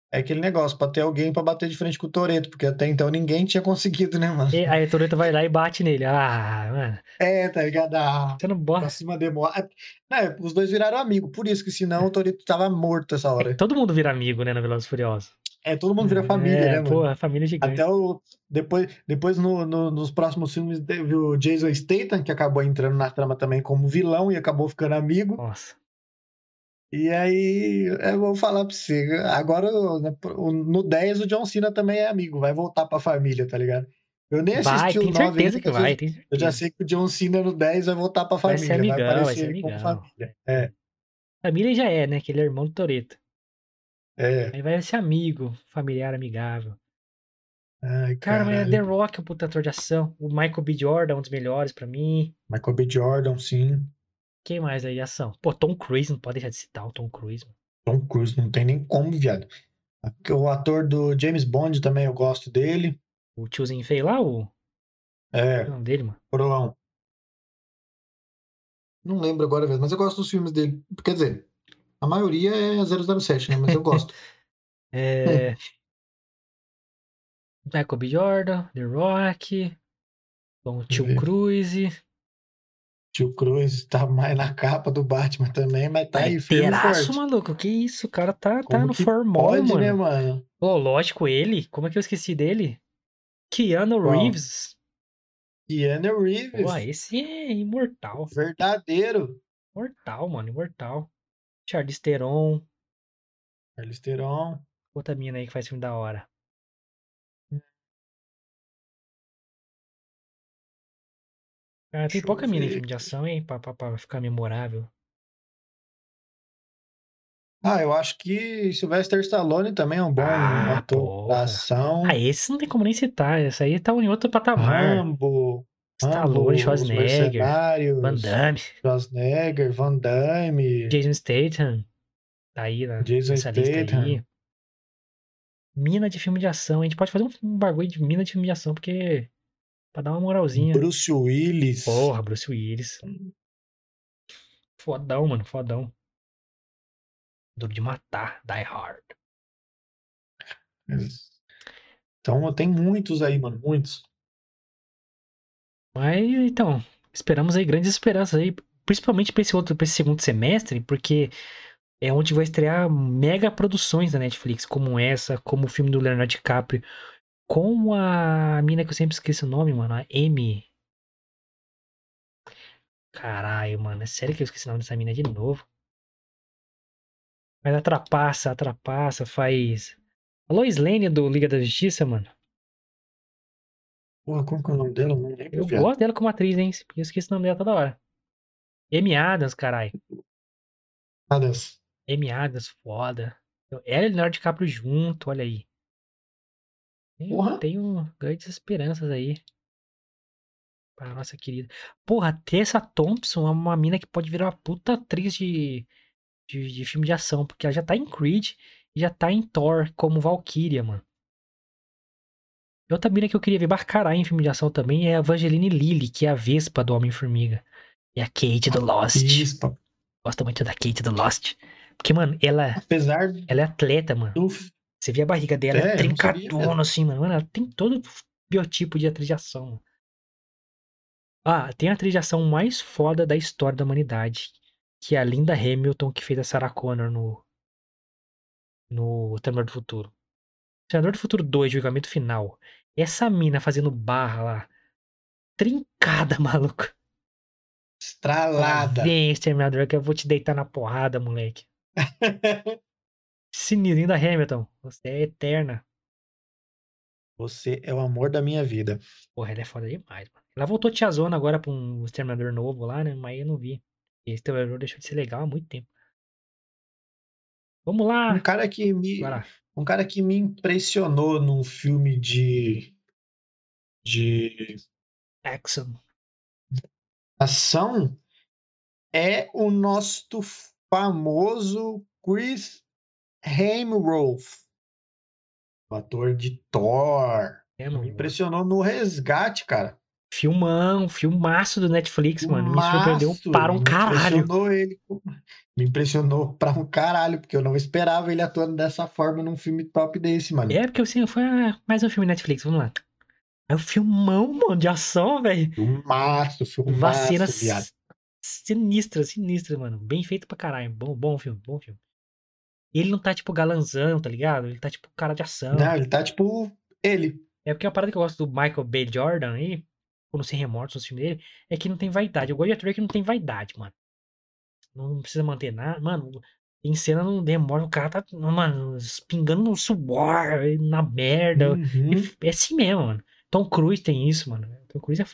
É aquele negócio, pra ter alguém pra bater de frente com o Toreto, porque até então ninguém tinha conseguido, né, mano? E aí a Toretto vai lá e bate nele. Ah, mano, É, tá ligado? Ah, você não pra bota. cima demora. É, os dois viraram amigo, por isso que senão o Toreto tava morto essa É hora. que todo mundo vira amigo, né, no Velozes e Furiosos. É, todo mundo vira família, é, né, mano? Porra, família gigante. Até o. Depois, depois no, no- nos próximos filmes teve o Jason Statham, que acabou entrando na trama também como vilão e acabou ficando amigo. Nossa. E aí, eu vou falar pra você. Agora, né, o- no 10, o John Cena também é amigo, vai voltar pra família, tá ligado? Eu nem Vai, assisti o tem 9 certeza que eu- vai, tem Eu já sei que o John Cena no 10 vai voltar pra Vai família, ser amigão, vai aparecer ser amigão. família. É, Família já é, né, que ele é irmão do Toreto. É. Aí vai ser amigo, familiar, amigável. Ai, Cara, mas é. The Rock, o puta ator de ação. O Michael B. Jordan, um dos melhores pra mim. Michael B. Jordan, sim. Quem mais aí? Ação. Pô, Tom Cruise, não pode deixar de citar o Tom Cruise. mano. Tom Cruise, não tem nem como, viado. O ator do James Bond também eu gosto dele. O tiozinho feio lá, o. Qual é É, o nome dele, mano? coroão. Não lembro agora, velho, mas eu gosto dos filmes dele. Quer dizer, a maioria é 007, né? Mas eu gosto. É. Michael B. Jordan, The Rock. Bom, tio. Cruise. Tio Cruz tá mais na capa do Batman também, mas tá aí firme forte. maluco. Que isso? O cara tá, tá Como no que formol, pode, mano. né, mano? Pô, lógico, ele. Como é que eu esqueci dele? Keanu Qual? Reeves. Keanu Reeves, Pô, esse é imortal. verdadeiro. Imortal, mano, imortal. Charlize Theron. Charlize Theron. Outra mina aí que faz filme da hora. Ah, tem Deixa eu pouca mina em filme de ação, hein? Pra, pra, pra ficar memorável. Ah, eu acho que Sylvester Stallone também é um bom Ah, ator porra. da ação. Ah, esse não tem como nem citar. Esse aí tá em outro patamar. Rambo, Stallone, Os Schwarzenegger, Van Damme, Schwarzenegger, Van Damme, Jason Statham. Tá aí na, Jason Statham. aí. Mina de filme de ação. A gente pode fazer um, um bagulho de mina de filme de ação, porque. Pra dar uma moralzinha. Bruce Willis. Porra, Bruce Willis. Fodão, mano, fodão. Duro de matar, Die Hard. Então tem muitos aí, mano, muitos. Mas então, esperamos aí grandes esperanças aí, principalmente pra esse outro, pra esse segundo semestre, porque é onde vai estrear mega produções da Netflix, como essa, como o filme do Leonardo DiCaprio, com a mina que eu sempre esqueço o nome, mano, a Amy. Caralho, mano, é sério que eu esqueci o nome dessa mina de novo? Mas atrapassa, atrapassa, faz. A Lois Lane do Liga da Justiça, mano. Porra, como que é o nome dela? Não lembro, Eu viado. gosto dela como atriz, hein? Eu esqueço o nome dela toda hora. Amy Adams, caralho. Nada. Amy Adams, foda. Ela e Leonardo DiCaprio junto, olha aí. Tenho, Porra. tenho grandes esperanças aí. Para a nossa querida. Porra, Tessa Thompson é uma mina que pode virar uma puta atriz de, de, de filme de ação, porque ela já tá em Creed e já tá em Thor como Valkyria, mano. E outra mina que eu queria ver barcará em filme de ação também é a Evangeline Lilly, que é a Vespa do Homem-Formiga. E a Kate do Lost. Bispa. Gosto muito da Kate do Lost. Porque, mano, ela, Apesar ela é atleta, mano. Você vê a barriga dela, É, é, trincadona, assim, mano. Mano, Ela tem todo o biotipo de atriz de ação. mano. Ah, tem a atriz de ação mais foda da história da humanidade. Que é a Linda Hamilton, que fez a Sarah Connor no. No Terminador do Futuro. Terminador do Futuro 2, julgamento final. Essa mina fazendo barra lá. Trincada, maluco. Estralada. Vem, Exterminador, que eu vou te deitar na porrada, moleque. Sininho da Hamilton. Você é eterna. Você é o amor da minha vida. Porra, ela é foda demais, mano. Ela voltou tiazona agora pra um Exterminador novo lá, né? Mas eu não vi. Esse Exterminador deixou de ser legal há muito tempo. Vamos Um lá. cara que me. Um cara que me impressionou num filme de, de Action. ação é o nosso famoso Chris Hemsworth, o ator de Thor. É, Me impressionou no Resgate, cara. Filmão, filmaço do Netflix, mano. Me surpreendeu Filmaço, para um caralho. Impressionou ele. Me impressionou pra um caralho, porque eu não esperava ele atuando dessa forma num filme top desse, mano. É, porque assim, foi mais um filme Netflix, vamos lá. É um filmão, mano, de ação, velho. Filmaço, filmaço, Vacinas viado. sinistras, sinistras, mano. Bem feito pra caralho. Bom, bom filme, bom filme. E ele não tá, tipo, galanzão, tá ligado? Ele tá, tipo, cara de ação. Não, ele tá tipo ele. É porque a parada que eu gosto do Michael B. Jordan aí, quando sem remorsos nos filmes dele, é que não tem vaidade. Eu gosto de ator que não tem vaidade, mano. Não precisa manter nada. Mano, em cena não demora, o cara tá, mano, espingando no suor, na merda. Uhum. É assim mesmo, mano. Tom Cruise tem isso, mano. Tom Cruise é.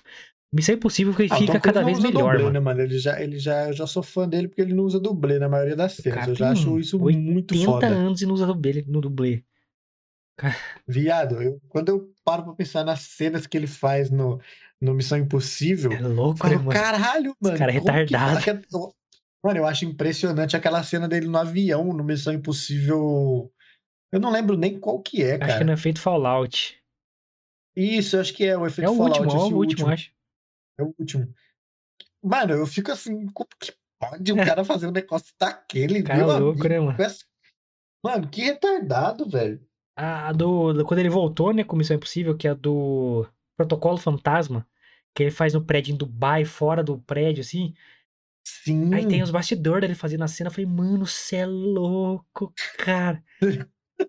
Missão Impossível que Ah, o fica cada vez melhor, dublê, mano. né, mano? Ele já, ele já, eu já sou fã dele porque ele não usa dublê na maioria das cenas. cara Eu já acho isso 80 muito 30 foda. anos e não usa dublê, no dublê. Viado, eu, quando eu paro pra pensar nas cenas que ele faz no, no Missão Impossível, É eu louco, né, falo, mano? caralho, mano. cara é como que- retardado. aque- Mano, eu acho impressionante aquela cena dele no avião, no Missão Impossível. Eu não lembro nem qual que é, Acho que cara. é feito Fallout. Isso, eu acho que é o efeito É o Fallout, último, é esse o último, acho. É o último. Mano, eu fico assim, como que pode um cara fazer um negócio daquele, O cara é louco, amigo? né, mano? Mano, que retardado, velho. A, a do, do- Quando ele voltou, né, com Missão Impossível, que é a do Protocolo Fantasma, que ele faz no prédio em Dubai, fora do prédio, assim. Sim. Aí tem os bastidores dele fazendo a cena. Eu falei, mano, cê é louco, cara.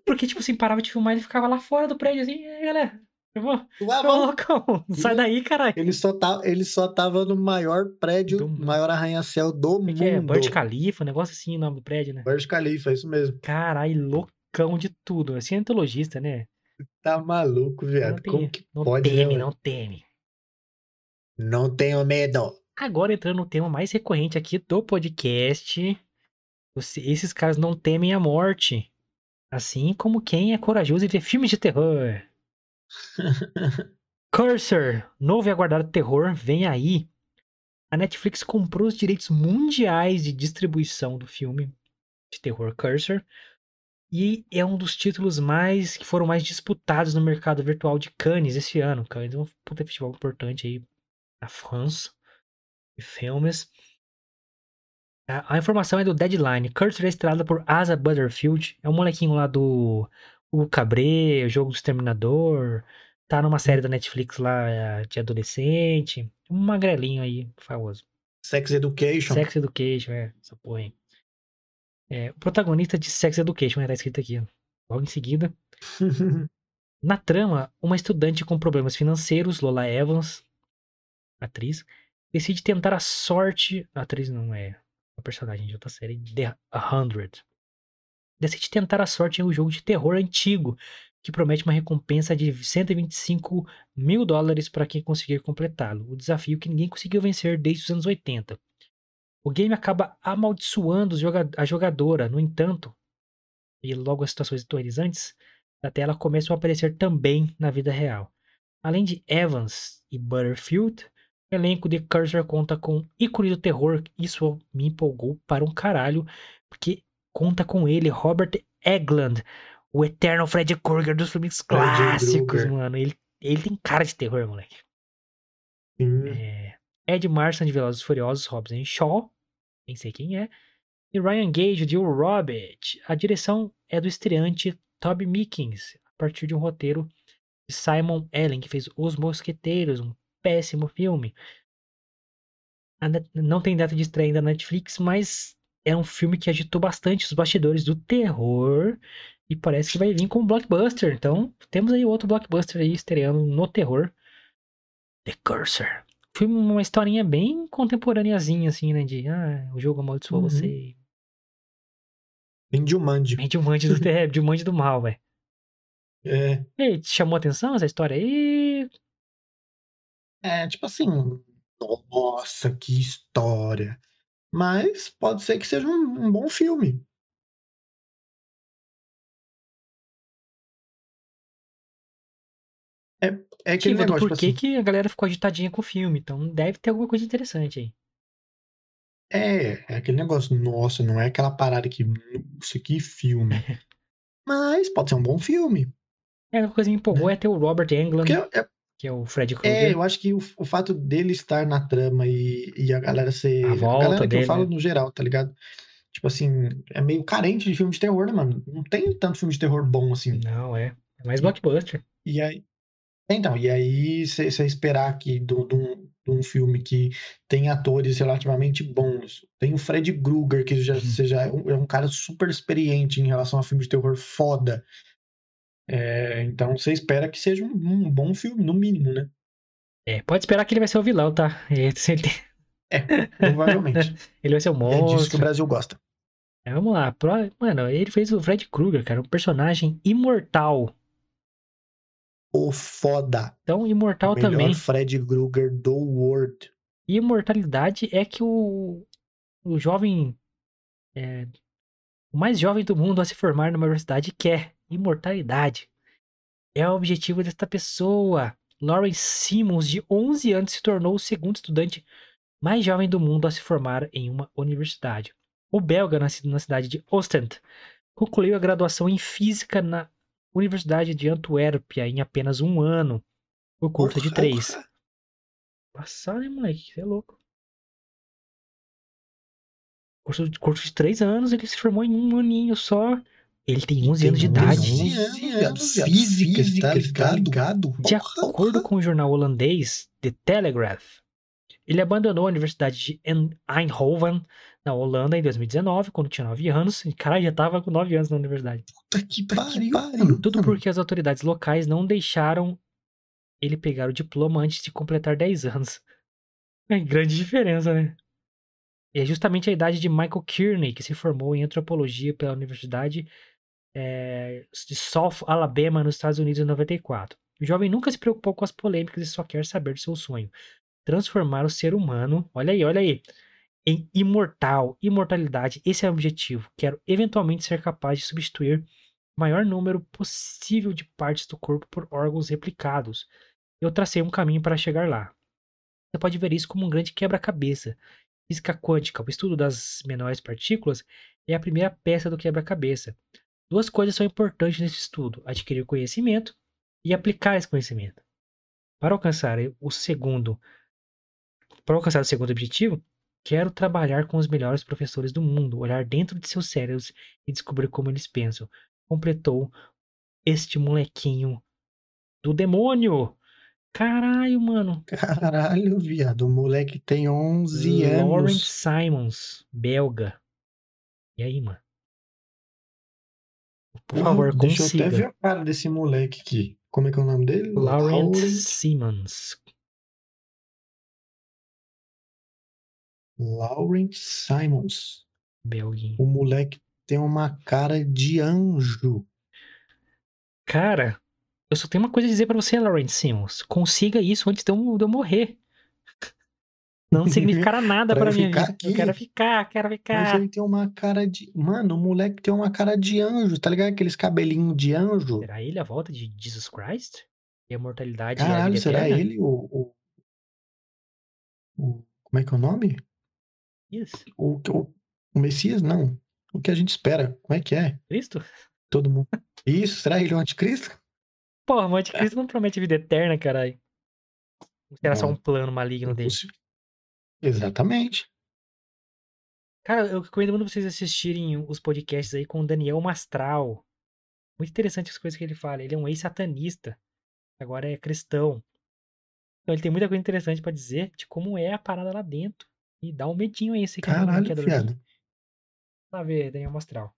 Porque, tipo assim, parava de filmar e ele ficava lá fora do prédio, assim, e aí, galera, eu vou, vamos. loucão, sai daí, caralho. Ele só, tá, ele só tava no maior prédio, Do maior arranha-céu do Como é mundo. que é? Burj Khalifa, um negócio assim, o nome do prédio, né? Burj Khalifa, é isso mesmo. Caralho, loucão de tudo. Assim, antologista, né? Tá maluco, Não, viado. tem- Como que não pode, né, teme, mano? não teme. Não tenho medo. Agora entrando no tema mais recorrente aqui do podcast. esses caras não temem a morte. Assim como quem é corajoso e vê filmes de terror. Cursor, novo e aguardado terror, vem aí. A Netflix comprou os direitos mundiais de distribuição do filme de terror Cursor. E é um dos títulos mais que foram mais disputados no mercado virtual de Cannes esse ano. Cannes é um puta festival importante aí na França filmes. A, informação é do Deadline. Cursor é estrelada por Asa Butterfield. É um molequinho lá do O Cabré, o jogo do Exterminador. Tá numa série da Netflix lá é, de adolescente. Um magrelinho aí, famoso. Sex Education. Sex Education, é, essa porra aí. É, o protagonista de Sex Education, né, tá escrito aqui. Logo em seguida. Na trama, uma estudante com problemas financeiros, Lola Evans, atriz, decide tentar a sorte. A atriz não é a personagem de outra série, The 100. Decide tentar a sorte em um jogo de terror antigo, que promete uma recompensa de 125 mil dólares para quem conseguir completá-lo. O desafio que ninguém conseguiu vencer desde os anos 80. O game acaba amaldiçoando a jogadora, no entanto, e logo as situações aterrorizantes da tela começam a aparecer também na vida real. Além de Evans e Butterfield, elenco de Cursor conta com ícone do terror. Isso me empolgou para um caralho, porque conta com ele, Robert Eglund, o eterno Fred Krueger dos filmes clássicos, mano. Ele, ele tem cara de terror, moleque. Sim. É, Ed Marsan de Velozes e Furiosos, Hobbs and Shaw, nem sei quem é, e Ryan Gage de O Robert. A direção é do estreante Toby Mickens, a partir de um roteiro de Simon Allen, que fez Os Mosqueteiros, um péssimo filme. Não tem data de estreia ainda na Netflix, mas é um filme que agitou bastante os bastidores do terror e parece que vai vir com um blockbuster. Então, temos aí outro blockbuster aí estreando no terror. The Cursor. Foi uma historinha bem contemporâneazinha, assim, né? De, ah, o jogo amaldiçoou Uhum. você. Em Jumanji. Bem Jumanji do, é, Jumanji do mal, velho. É, E aí, te chamou atenção essa história aí? É, tipo assim, nossa, que história. Mas pode ser que seja um, um bom filme. É, é aquele Tive do negócio, tipo porquê assim, que a galera ficou agitadinha com o filme. Então deve ter alguma coisa interessante aí. é, é aquele negócio, nossa, não é aquela parada que, nossa, que filme. Mas pode ser um bom filme. É, a coisa que me empolgou é ter o Robert Englund, Porque é, que é o Fred é, Krueger. eu acho que o, o fato dele estar na trama e, e a galera ser. A volta galera que dele, eu falo né? no geral, tá ligado? Tipo assim, é meio carente de filme de terror, né, mano? Não tem tanto filme de terror bom assim. Não, é. É mais blockbuster. E aí. Então, e aí você esperar que de um, um filme que tem atores relativamente bons, tem o Fred Krueger, que já, Uhum. seja, é um, é um cara super experiente em relação a filme de terror foda. É, então você espera que seja um, um bom filme, no mínimo, né? É, pode esperar que ele vai ser o vilão, tá? É, É, provavelmente. ele vai ser o E é disso que o monstro. Brasil gosta. É, vamos lá. Pro- Mano, ele fez o Fred Krueger, cara. Um personagem imortal. O foda. Então, imortal o melhor também. Fred Krueger do world. E imortalidade é que o, o jovem. é, o mais jovem do mundo a se formar numa universidade quer. Imortalidade. É o objetivo desta pessoa. Lawrence Simmons, de 11 anos, se tornou o segundo estudante mais jovem do mundo a se formar em uma universidade. O belga, nascido na cidade de Ostend, concluiu a graduação em física na Universidade de Antuérpia em apenas um ano. O curso é de três. Passado, hein, moleque? Você é louco. Curso, curso de três anos, ele se formou em um aninho só. Ele tem 11 anos de Tem idade. 11 anos, viado. Física, tá ligado? De Porra, acordo porra. com o jornal holandês The Telegraph, ele abandonou a Universidade de En- Eindhoven, na Holanda, em 2019, quando tinha 9 anos. E, caralho, já tava com 9 anos na universidade. Puta que pariu, mano. Tudo porque as autoridades locais não deixaram ele pegar o diploma antes de completar 10 anos. É grande diferença, né? E é justamente a idade de Michael Kearney, que se formou em antropologia pela Universidade eh, de South Alabama, nos Estados Unidos, em 94. O jovem nunca se preocupou com as polêmicas e só quer saber do seu sonho: transformar o ser humano, olha aí, olha aí, em imortal, imortalidade. Esse é o objetivo. Quero eventualmente ser capaz de substituir o maior número possível de partes do corpo por órgãos replicados. Eu tracei um caminho para chegar lá. Você pode ver isso como um grande quebra-cabeça. Física quântica, o estudo das menores partículas, é a primeira peça do quebra-cabeça. Duas coisas são importantes nesse estudo: adquirir conhecimento e aplicar esse conhecimento. Para alcançar o segundo, para alcançar o segundo objetivo, quero trabalhar com os melhores professores do mundo, olhar dentro de seus cérebros e descobrir como eles pensam. Completou este molequinho do demônio. Caralho, mano. Caralho, viado. O moleque tem 11 Lawrence anos. Simons, belga. E aí, mano? Por favor, Deixa eu até ver consiga. a cara desse moleque aqui. Como é que é o nome dele? Lawrence Simmons. Lawrence Simons. Belguinho. O moleque tem uma cara de anjo. Cara, eu só tenho uma coisa a dizer pra você, Lawrence Simmons. Consiga isso antes de eu, de eu morrer. Não significará nada Pra pra eu minha ficar quero ficar, quero Mas ficar. ele tem uma cara de. Mano, o moleque tem uma cara de anjo, tá ligado? Aqueles cabelinhos de anjo. Será ele a volta de Jesus Christ? E a mortalidade a Caralho, será eterna? ele o, o, o- Como é que é o nome? Isso. O, o, o Messias? Não. O que a gente espera. Como é que é? Cristo? Todo mundo. Isso, será ele o anticristo? Porra, o anticristo não promete vida eterna, caralho. Será só um plano maligno dele? Impossível. Exatamente. Cara, eu recomendo muito vocês assistirem os podcasts aí com o Daniel Mastral. Muito interessante as coisas que ele fala. Ele é um ex-satanista. Agora é cristão. Então ele tem muita coisa interessante pra dizer de como é a parada lá dentro. E dá um medinho aí, você que não Caralho, dormir. fiado. Lá ver, Daniel Mastral.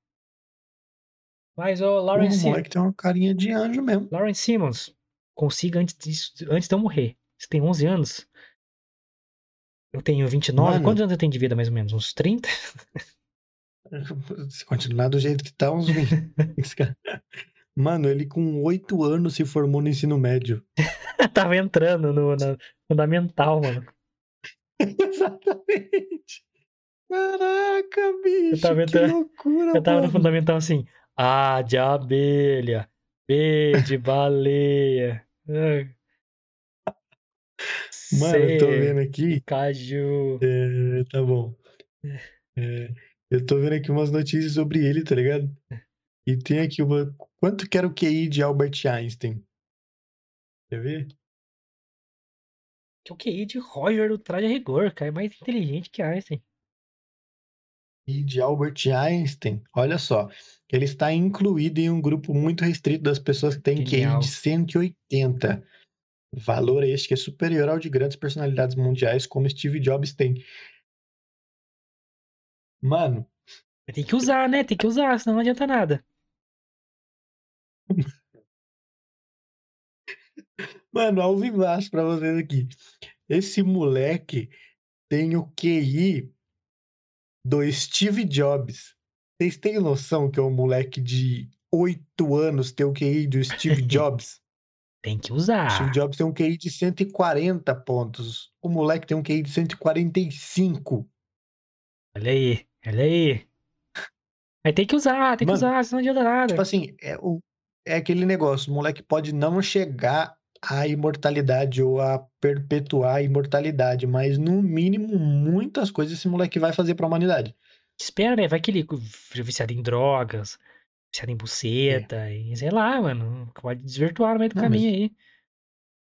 Mas, Porra, Lawrence, o moleque tem uma carinha de anjo mesmo. Lawrence Simmons, consiga antes, disso, antes de eu morrer. Você tem 11 anos? Eu tenho 29. Mano. Quantos anos eu tenho de vida, mais ou menos? Uns 30? Se continuar do jeito que tá, uns 20. Esse cara- Mano, ele com oito anos se formou no ensino médio. Tava entrando no, no fundamental, mano. Exatamente. Caraca, bicho, tava que entrando- loucura, Eu tava no mano. fundamental assim. A de abelha. B de baleia. ah, Mano, eu tô C vendo aqui. caju. É, tá bom. É, eu tô vendo aqui umas notícias sobre ele, tá ligado? E tem aqui uma. Quanto que era o QI de Albert Einstein? Quer ver? Que o QI de Roger do Traje a Rigor, cara. É mais inteligente que Einstein. E de Albert Einstein, olha só, ele está incluído em um grupo muito restrito das pessoas que têm QI de 180. Valor este que é superior ao de grandes personalidades mundiais como Steve Jobs tem. Mano, Tem que usar, né? Tem que usar, senão não adianta nada. mano, ao vivaço pra vocês aqui. Esse moleque tem o QI do Steve Jobs. Vocês têm noção que é um moleque de 8 anos ter o QI do Steve Jobs? Tem que Steve usar. Jobs tem um QI de 140 pontos. O moleque tem um QI de 145. Olha aí, olha aí. Mas tem que usar, tem que Mano, usar, senão não adianta nada. Tipo assim, é, o, é aquele negócio, o moleque pode não chegar à imortalidade ou a perpetuar a imortalidade, mas no mínimo muitas coisas esse moleque vai fazer pra humanidade. Espera, né? Vai que ele vira viciado em drogas, viciado em buceta, e sei lá, mano. Pode desvirtuar no meio do Não, caminho aí.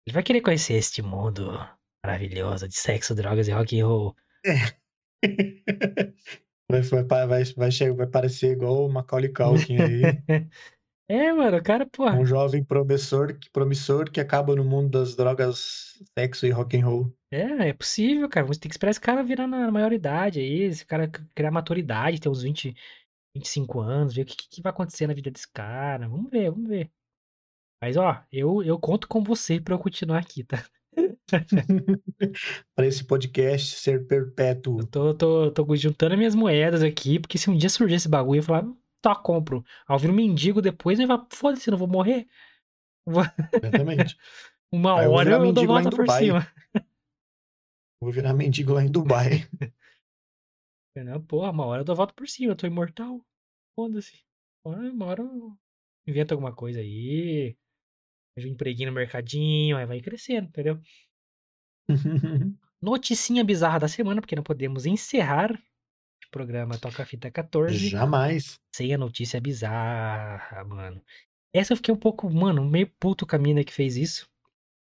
Ele vai querer conhecer este mundo maravilhoso de sexo, drogas e rock and roll. Vai, vai, vai, vai, chegar, vai parecer igual o Macaulay Culkin aí, É, mano, o cara, porra. um jovem promissor, que- promissor que acaba no mundo das drogas, sexo e rock and roll. É, é possível, cara. Você tem que esperar esse cara virar na maioridade aí, esse cara criar maturidade, ter uns 20, 25 anos, ver o que, que vai acontecer na vida desse cara. Vamos ver, vamos ver. Mas, ó, eu, eu conto com você pra eu continuar aqui, tá? Para esse podcast ser perpétuo. Eu tô, tô, tô juntando as minhas moedas aqui, porque se um dia surgir esse bagulho, eu falar, tá, compro. Eu viro um mendigo depois e vai, foda-se, não vou morrer. Exatamente. Uma Aí eu hora virar eu dou volta por cima. Vou virar mendigo lá em Dubai. Não, porra, uma hora eu dou volta por cima, eu tô imortal. Foda-se. Uma hora- eu invento alguma coisa aí. Vejo um empreguinho no mercadinho, aí vai crescendo, entendeu? Noticinha bizarra da semana, porque não podemos encerrar programa Toca Fita 14 Jamais. sem a notícia bizarra, mano. Essa eu fiquei um pouco, mano, meio puto com a mina que fez isso.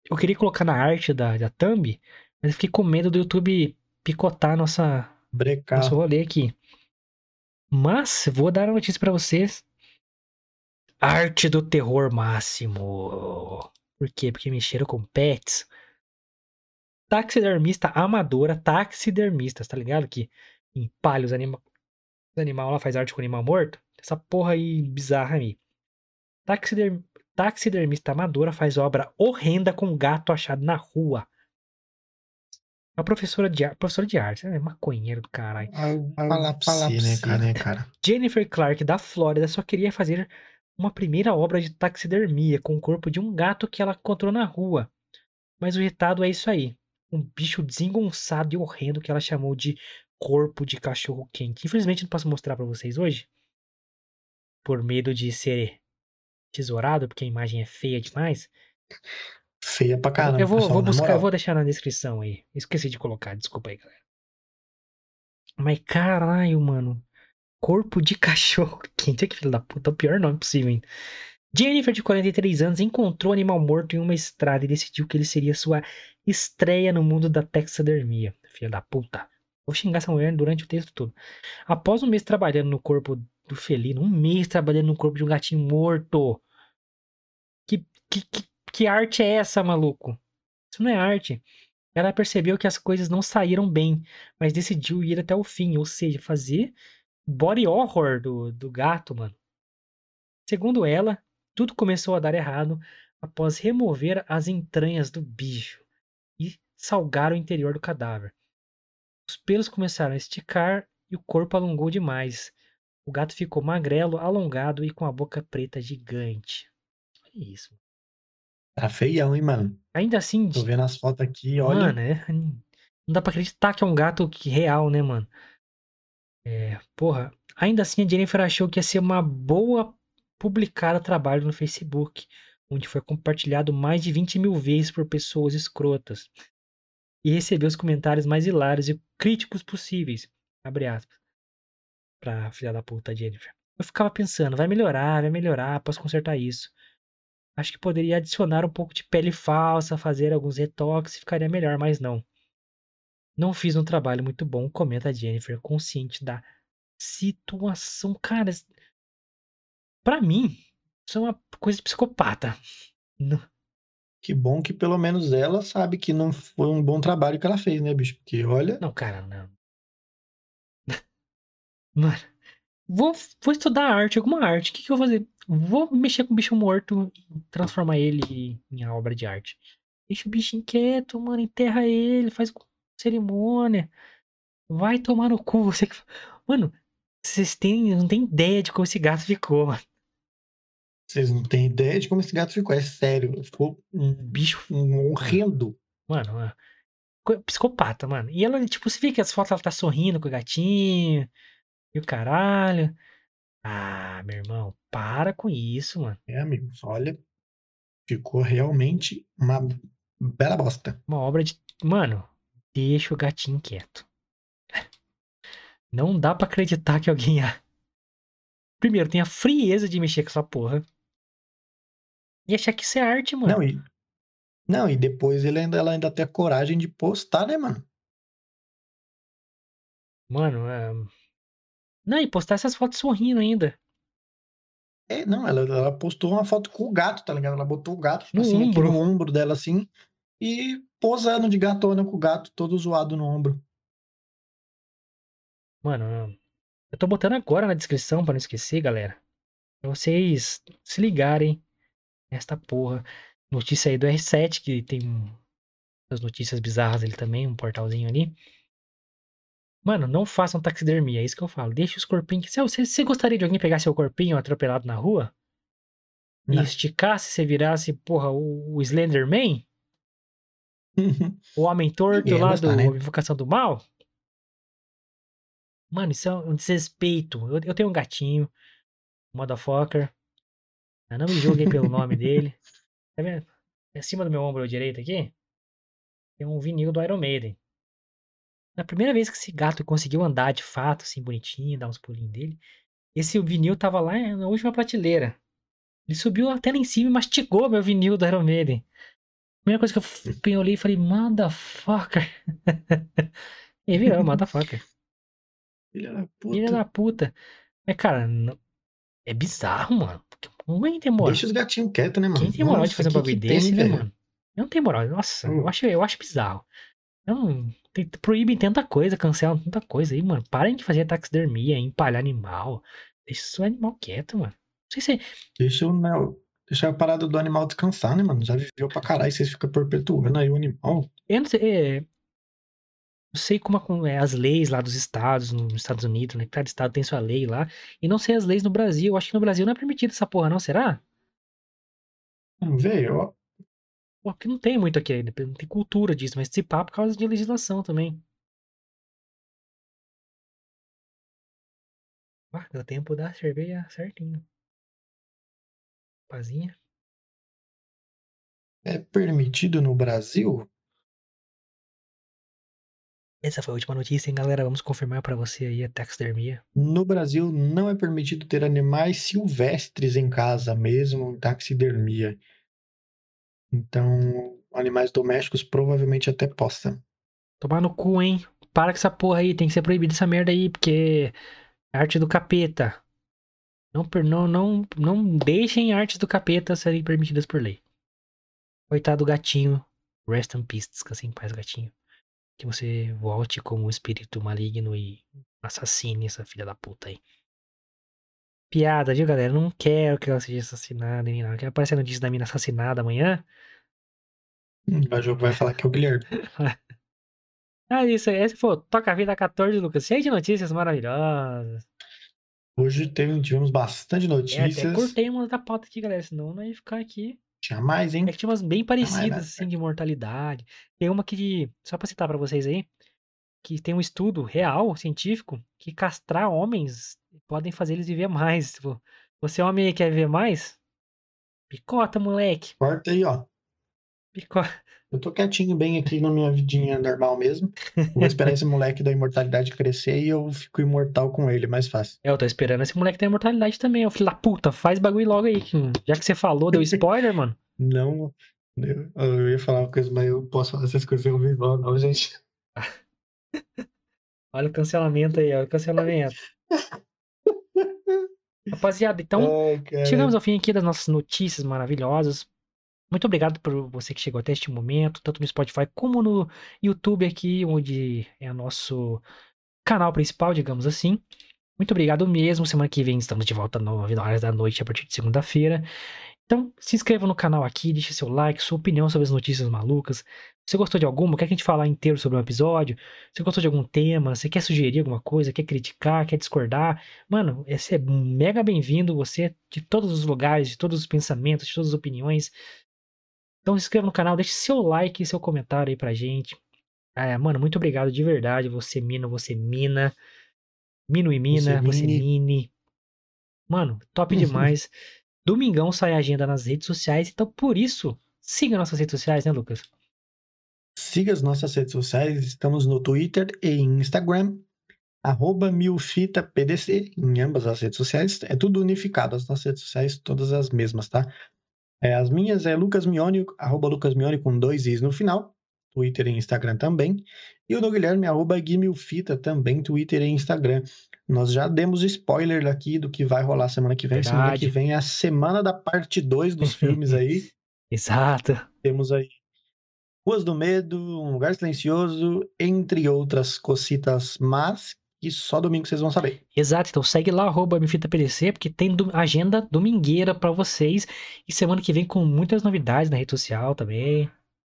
Eu queria colocar na arte da, da thumb, mas eu fiquei com medo do YouTube picotar nossa, Brecar. nosso rolê aqui. Mas vou dar a notícia pra vocês. Arte do terror máximo. Por quê? Porque mexeram com pets. Taxidermista amadora, taxidermistas, tá ligado? Que empalha os animais. Os animais lá faz arte com animal morto. Essa porra aí bizarra aí. Taxider... Taxidermista amadora faz obra horrenda com gato achado na rua. A professora de, ar... professora de arte, é maconheiro do caralho. Falar pra você, né, cara, né, cara? Jennifer Clark, da Flórida, só queria fazer uma primeira obra de taxidermia com o corpo de um gato que ela encontrou na rua. Mas o resultado é isso aí. Um bicho desengonçado e horrendo que ela chamou de corpo de cachorro quente. Infelizmente não posso mostrar pra vocês hoje. Por medo de ser tesourado, porque a imagem é feia demais. Feia pra caramba, eu vou, pessoal, vou buscar, vou deixar na descrição aí. Esqueci de colocar, desculpa aí, galera. Mas caralho, mano. Corpo de cachorro quente. Que filho da puta, é o pior nome possível, hein? Jennifer, de 43 anos, encontrou o animal morto em uma estrada e decidiu que ele seria sua estreia no mundo da taxidermia. Filha da puta. Vou xingar essa mulher durante o texto todo. Após um mês trabalhando no corpo do felino, um mês trabalhando no corpo de um gatinho morto. Que, que, que, que arte é essa, maluco? Isso não é arte. Ela percebeu que as coisas não saíram bem, mas decidiu ir até o fim, ou seja, fazer body horror do, do gato, mano. Segundo ela, tudo começou a dar errado após remover as entranhas do bicho e salgar o interior do cadáver. Os pelos começaram a esticar e o corpo alongou demais. O gato ficou magrelo, alongado e com a boca preta gigante. Olha isso. Tá feião, hein, mano? Ainda assim, Tô vendo as fotos aqui, olha. mano, é- não dá pra acreditar que é um gato real, né, mano? É, porra. Ainda assim, a Jennifer achou que ia ser uma boa publicar o trabalho no Facebook, onde foi compartilhado mais de 20 mil vezes por pessoas escrotas. E recebeu os comentários mais hilários e críticos possíveis. Abre aspas. Pra filha da puta Jennifer. Eu ficava pensando, vai melhorar, vai melhorar, posso consertar isso. Acho que poderia adicionar um pouco de pele falsa, fazer alguns retoques e ficaria melhor, mas não. Não fiz um trabalho muito bom, comenta Jennifer, consciente da situação. Cara, pra mim, isso é uma coisa de psicopata. Não- Que bom que pelo menos ela sabe que não foi um bom trabalho que ela fez, né, bicho? Porque olha, Não, cara, não. Mano, vou, vou estudar arte, alguma arte. O que, que eu vou fazer? Vou mexer com o bicho morto e transformar ele em obra de arte. Deixa o bichinho quieto, mano. Enterra ele, faz cerimônia. Vai tomar no cu. Você... Mano, vocês têm, não tem ideia de como esse gato ficou, mano. Vocês não têm ideia de como esse gato ficou. É sério, ficou um, Bicho, um horrendo. mano, mano. Co- Psicopata, mano. E ela, tipo, você vê que as fotos ela tá sorrindo com o gatinho. E o caralho. Ah, meu irmão, para com isso, mano. É, amigos, olha, ficou realmente uma bela bosta. Uma obra de. Mano, deixa o gatinho quieto. Não dá pra acreditar que alguém. Primeiro, tem a frieza de mexer com essa porra. E achar que isso é arte, mano. Não, e, não, e depois ele ainda, ela ainda tem a coragem de postar, né, mano? Mano, é... Não, e postar essas fotos sorrindo ainda. É, não, ela, ela postou uma foto com o gato, tá ligado? Ela botou o gato, tipo No assim, ombro. no ombro dela, assim, e posando de gatona com o gato todo zoado no ombro. Mano, eu tô botando agora na descrição pra não esquecer, galera. Pra vocês se ligarem nesta porra. Notícia aí do R7, que tem as notícias bizarras ali também, um portalzinho ali. Mano, não façam taxidermia, é isso que eu falo. Deixa os corpinhos. Se você, você gostaria de alguém pegar seu corpinho atropelado na rua? E Não. esticasse, você virasse, porra, o, o Slenderman? O Homem Torto lá gostar, do né? Invocação do Mal? Mano, isso é um desrespeito. Eu, eu tenho um gatinho, motherfucker. Eu não me julguem pelo nome dele. Tá vendo? Acima do meu ombro direito aqui, tem um vinil do Iron Maiden. Na primeira vez que esse gato conseguiu andar de fato, assim, bonitinho, dar uns pulinhos dele, esse vinil tava lá na última prateleira. Ele subiu até lá em cima e mastigou meu vinil do Iron Maiden. Primeira coisa que eu eu olhei e falei, motherfucker. e virou, motherfucker. Filha da Filha puta. da puta. Mas, cara, não- é bizarro, mano. Porque Ninguém tem moral. Deixa os gatinhos quietos, né, mano? Quem tem moral de Nossa, fazer um bagulho desse, né, velho? mano? Eu não tenho moral. Nossa, Hum. eu acho, eu acho bizarro. Eu não, tem, proíbem tanta coisa, cancelam tanta coisa aí, mano. Parem de fazer taxidermia, empalhar animal. Deixa o animal quieto, mano. Não sei se. Deixa, o, né, deixa a parada do animal descansar, né, mano? Já viveu pra caralho, vocês ficam perpetuando aí o animal. Eu não sei. Não sei como é, as leis lá dos estados, nos Estados Unidos, né? Cada estado tem sua lei lá. E não sei as leis no Brasil. Eu acho que no Brasil não é permitido essa porra, não? Será? Não, Velho, ó, Porque não tem muito aqui ainda. Não tem cultura disso, mas se pá por causa de legislação também. Ah, deu tempo da cerveja certinho. Pazinha. é permitido no Brasil? Essa foi a última notícia, hein, galera? Vamos confirmar pra você aí a taxidermia. No Brasil não é permitido ter animais silvestres em casa, mesmo em taxidermia. Então, animais domésticos provavelmente até possam. Tomar no cu, hein? Para com essa porra aí, tem que ser proibido essa merda aí, porque é arte do capeta. Não, não, não, não deixem artes do capeta serem permitidas por lei. Coitado do gatinho. Rest in peace, descanse em paz, gatinho. Que você volte como um espírito maligno e assassine essa filha da puta aí. Piada, viu, galera? Não quero que ela seja assassinada nem nada. Quer aparecer a notícia da mina assassinada amanhã? Vai, vai falar que é o Guilherme. Ah, isso aí. Esse foi o Toca a Vida 14, Lucas. Cheio de notícias maravilhosas. Hoje teve, tivemos bastante É, até notícias. cortei uma da pauta aqui, galera, senão não ia ficar aqui. Tinha mais, hein? É que tinha umas bem parecidas, mais, assim, de mortalidade. Tem uma que, só pra citar pra vocês aí, que tem um estudo real, científico, que castrar homens podem fazer eles viver mais. Tipo, você é homem quer viver mais? Picota, moleque. Corta aí, ó. Picota. Eu tô quietinho bem aqui na minha vidinha normal mesmo. Vou esperar esse moleque da imortalidade crescer e eu fico imortal com ele, mais fácil. É, eu tô esperando esse moleque ter imortalidade também, ó. Filho da puta, faz bagulho logo aí. Já que você falou, deu spoiler, mano. Não. Eu, eu ia falar uma coisa, mas eu posso falar essas coisas ao vivo, não, gente. Olha o cancelamento aí, olha o cancelamento. Rapaziada, então. Ai. Chegamos ao fim aqui das nossas notícias maravilhosas. Muito obrigado por você que chegou até este momento, tanto no Spotify como no YouTube aqui, onde é o nosso canal principal, digamos assim. Muito obrigado mesmo. Semana que vem estamos de volta às 9 horas da noite, a partir de segunda-feira. Então, se inscreva no canal aqui, deixe seu like, sua opinião sobre as notícias malucas. Você gostou de alguma? Quer que a gente falar inteiro sobre um episódio? Você gostou de algum tema? Você quer sugerir alguma coisa? Quer criticar? Quer discordar? Mano, você é mega bem-vindo. Você é de todos os lugares, de todos os pensamentos, de todas as opiniões. Então se inscreva no canal, deixe seu like e seu comentário aí pra gente. É, mano, muito obrigado de verdade. Você mina, você mina. Mino e mina, Você você mine. Mano, top demais. Domingão sai a agenda nas redes sociais, então por isso, siga nossas redes sociais, né, Lucas? Siga as nossas redes sociais, estamos no Twitter e Instagram, arroba milfitapdc, em ambas as redes sociais. É tudo unificado, as nossas redes sociais, todas as mesmas, tá? É, as minhas é Lucas Mione, arroba Lucas Mione com dois is no final, Twitter e Instagram também. E o do Guilherme, arroba Guimilfita, também Twitter e Instagram. Nós já demos spoiler aqui do que vai rolar semana que vem. Semana Verdade. que vem é a semana da parte 2 dos filmes aí. Exato. Temos aí Ruas do Medo, Um Lugar Silencioso, entre outras cocitas, mas que só domingo vocês vão saber. Exato, então segue lá, arroba MFitaPDC, porque tem agenda domingueira pra vocês. E semana que vem com muitas novidades na rede social também.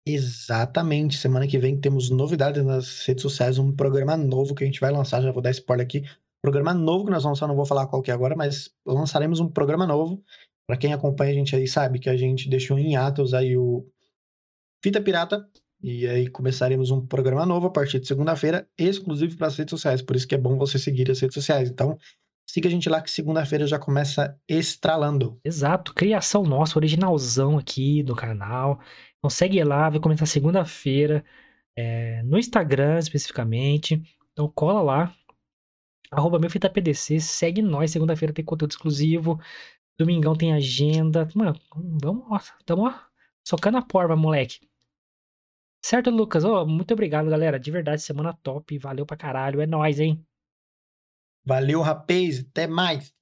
Exatamente. Semana que vem temos novidades nas redes sociais, um programa novo que a gente vai lançar, já vou dar spoiler aqui. Programa novo que nós vamos lançar, não vou falar qual que é agora, mas lançaremos um programa novo. Para quem acompanha a gente aí sabe que a gente deixou em atos aí o Fita Pirata e aí começaremos um programa novo a partir de segunda-feira, exclusivo para as redes sociais. Por isso que é bom você seguir as redes sociais. Então, siga a gente lá que segunda-feira já começa estralando. Exato, criação nossa, originalzão aqui do canal. Então segue lá, vai começar segunda-feira, é, no Instagram especificamente. Então cola lá, arroba MeuFitaPDC, segue nós, segunda-feira tem conteúdo exclusivo, domingão tem agenda. Mano, vamos, ó, tamo ó, socando a porva, moleque. Certo, Lucas? Ô, muito obrigado, galera. De verdade, semana top. Valeu pra caralho. É nóis, hein? Valeu, rapaz. Até mais.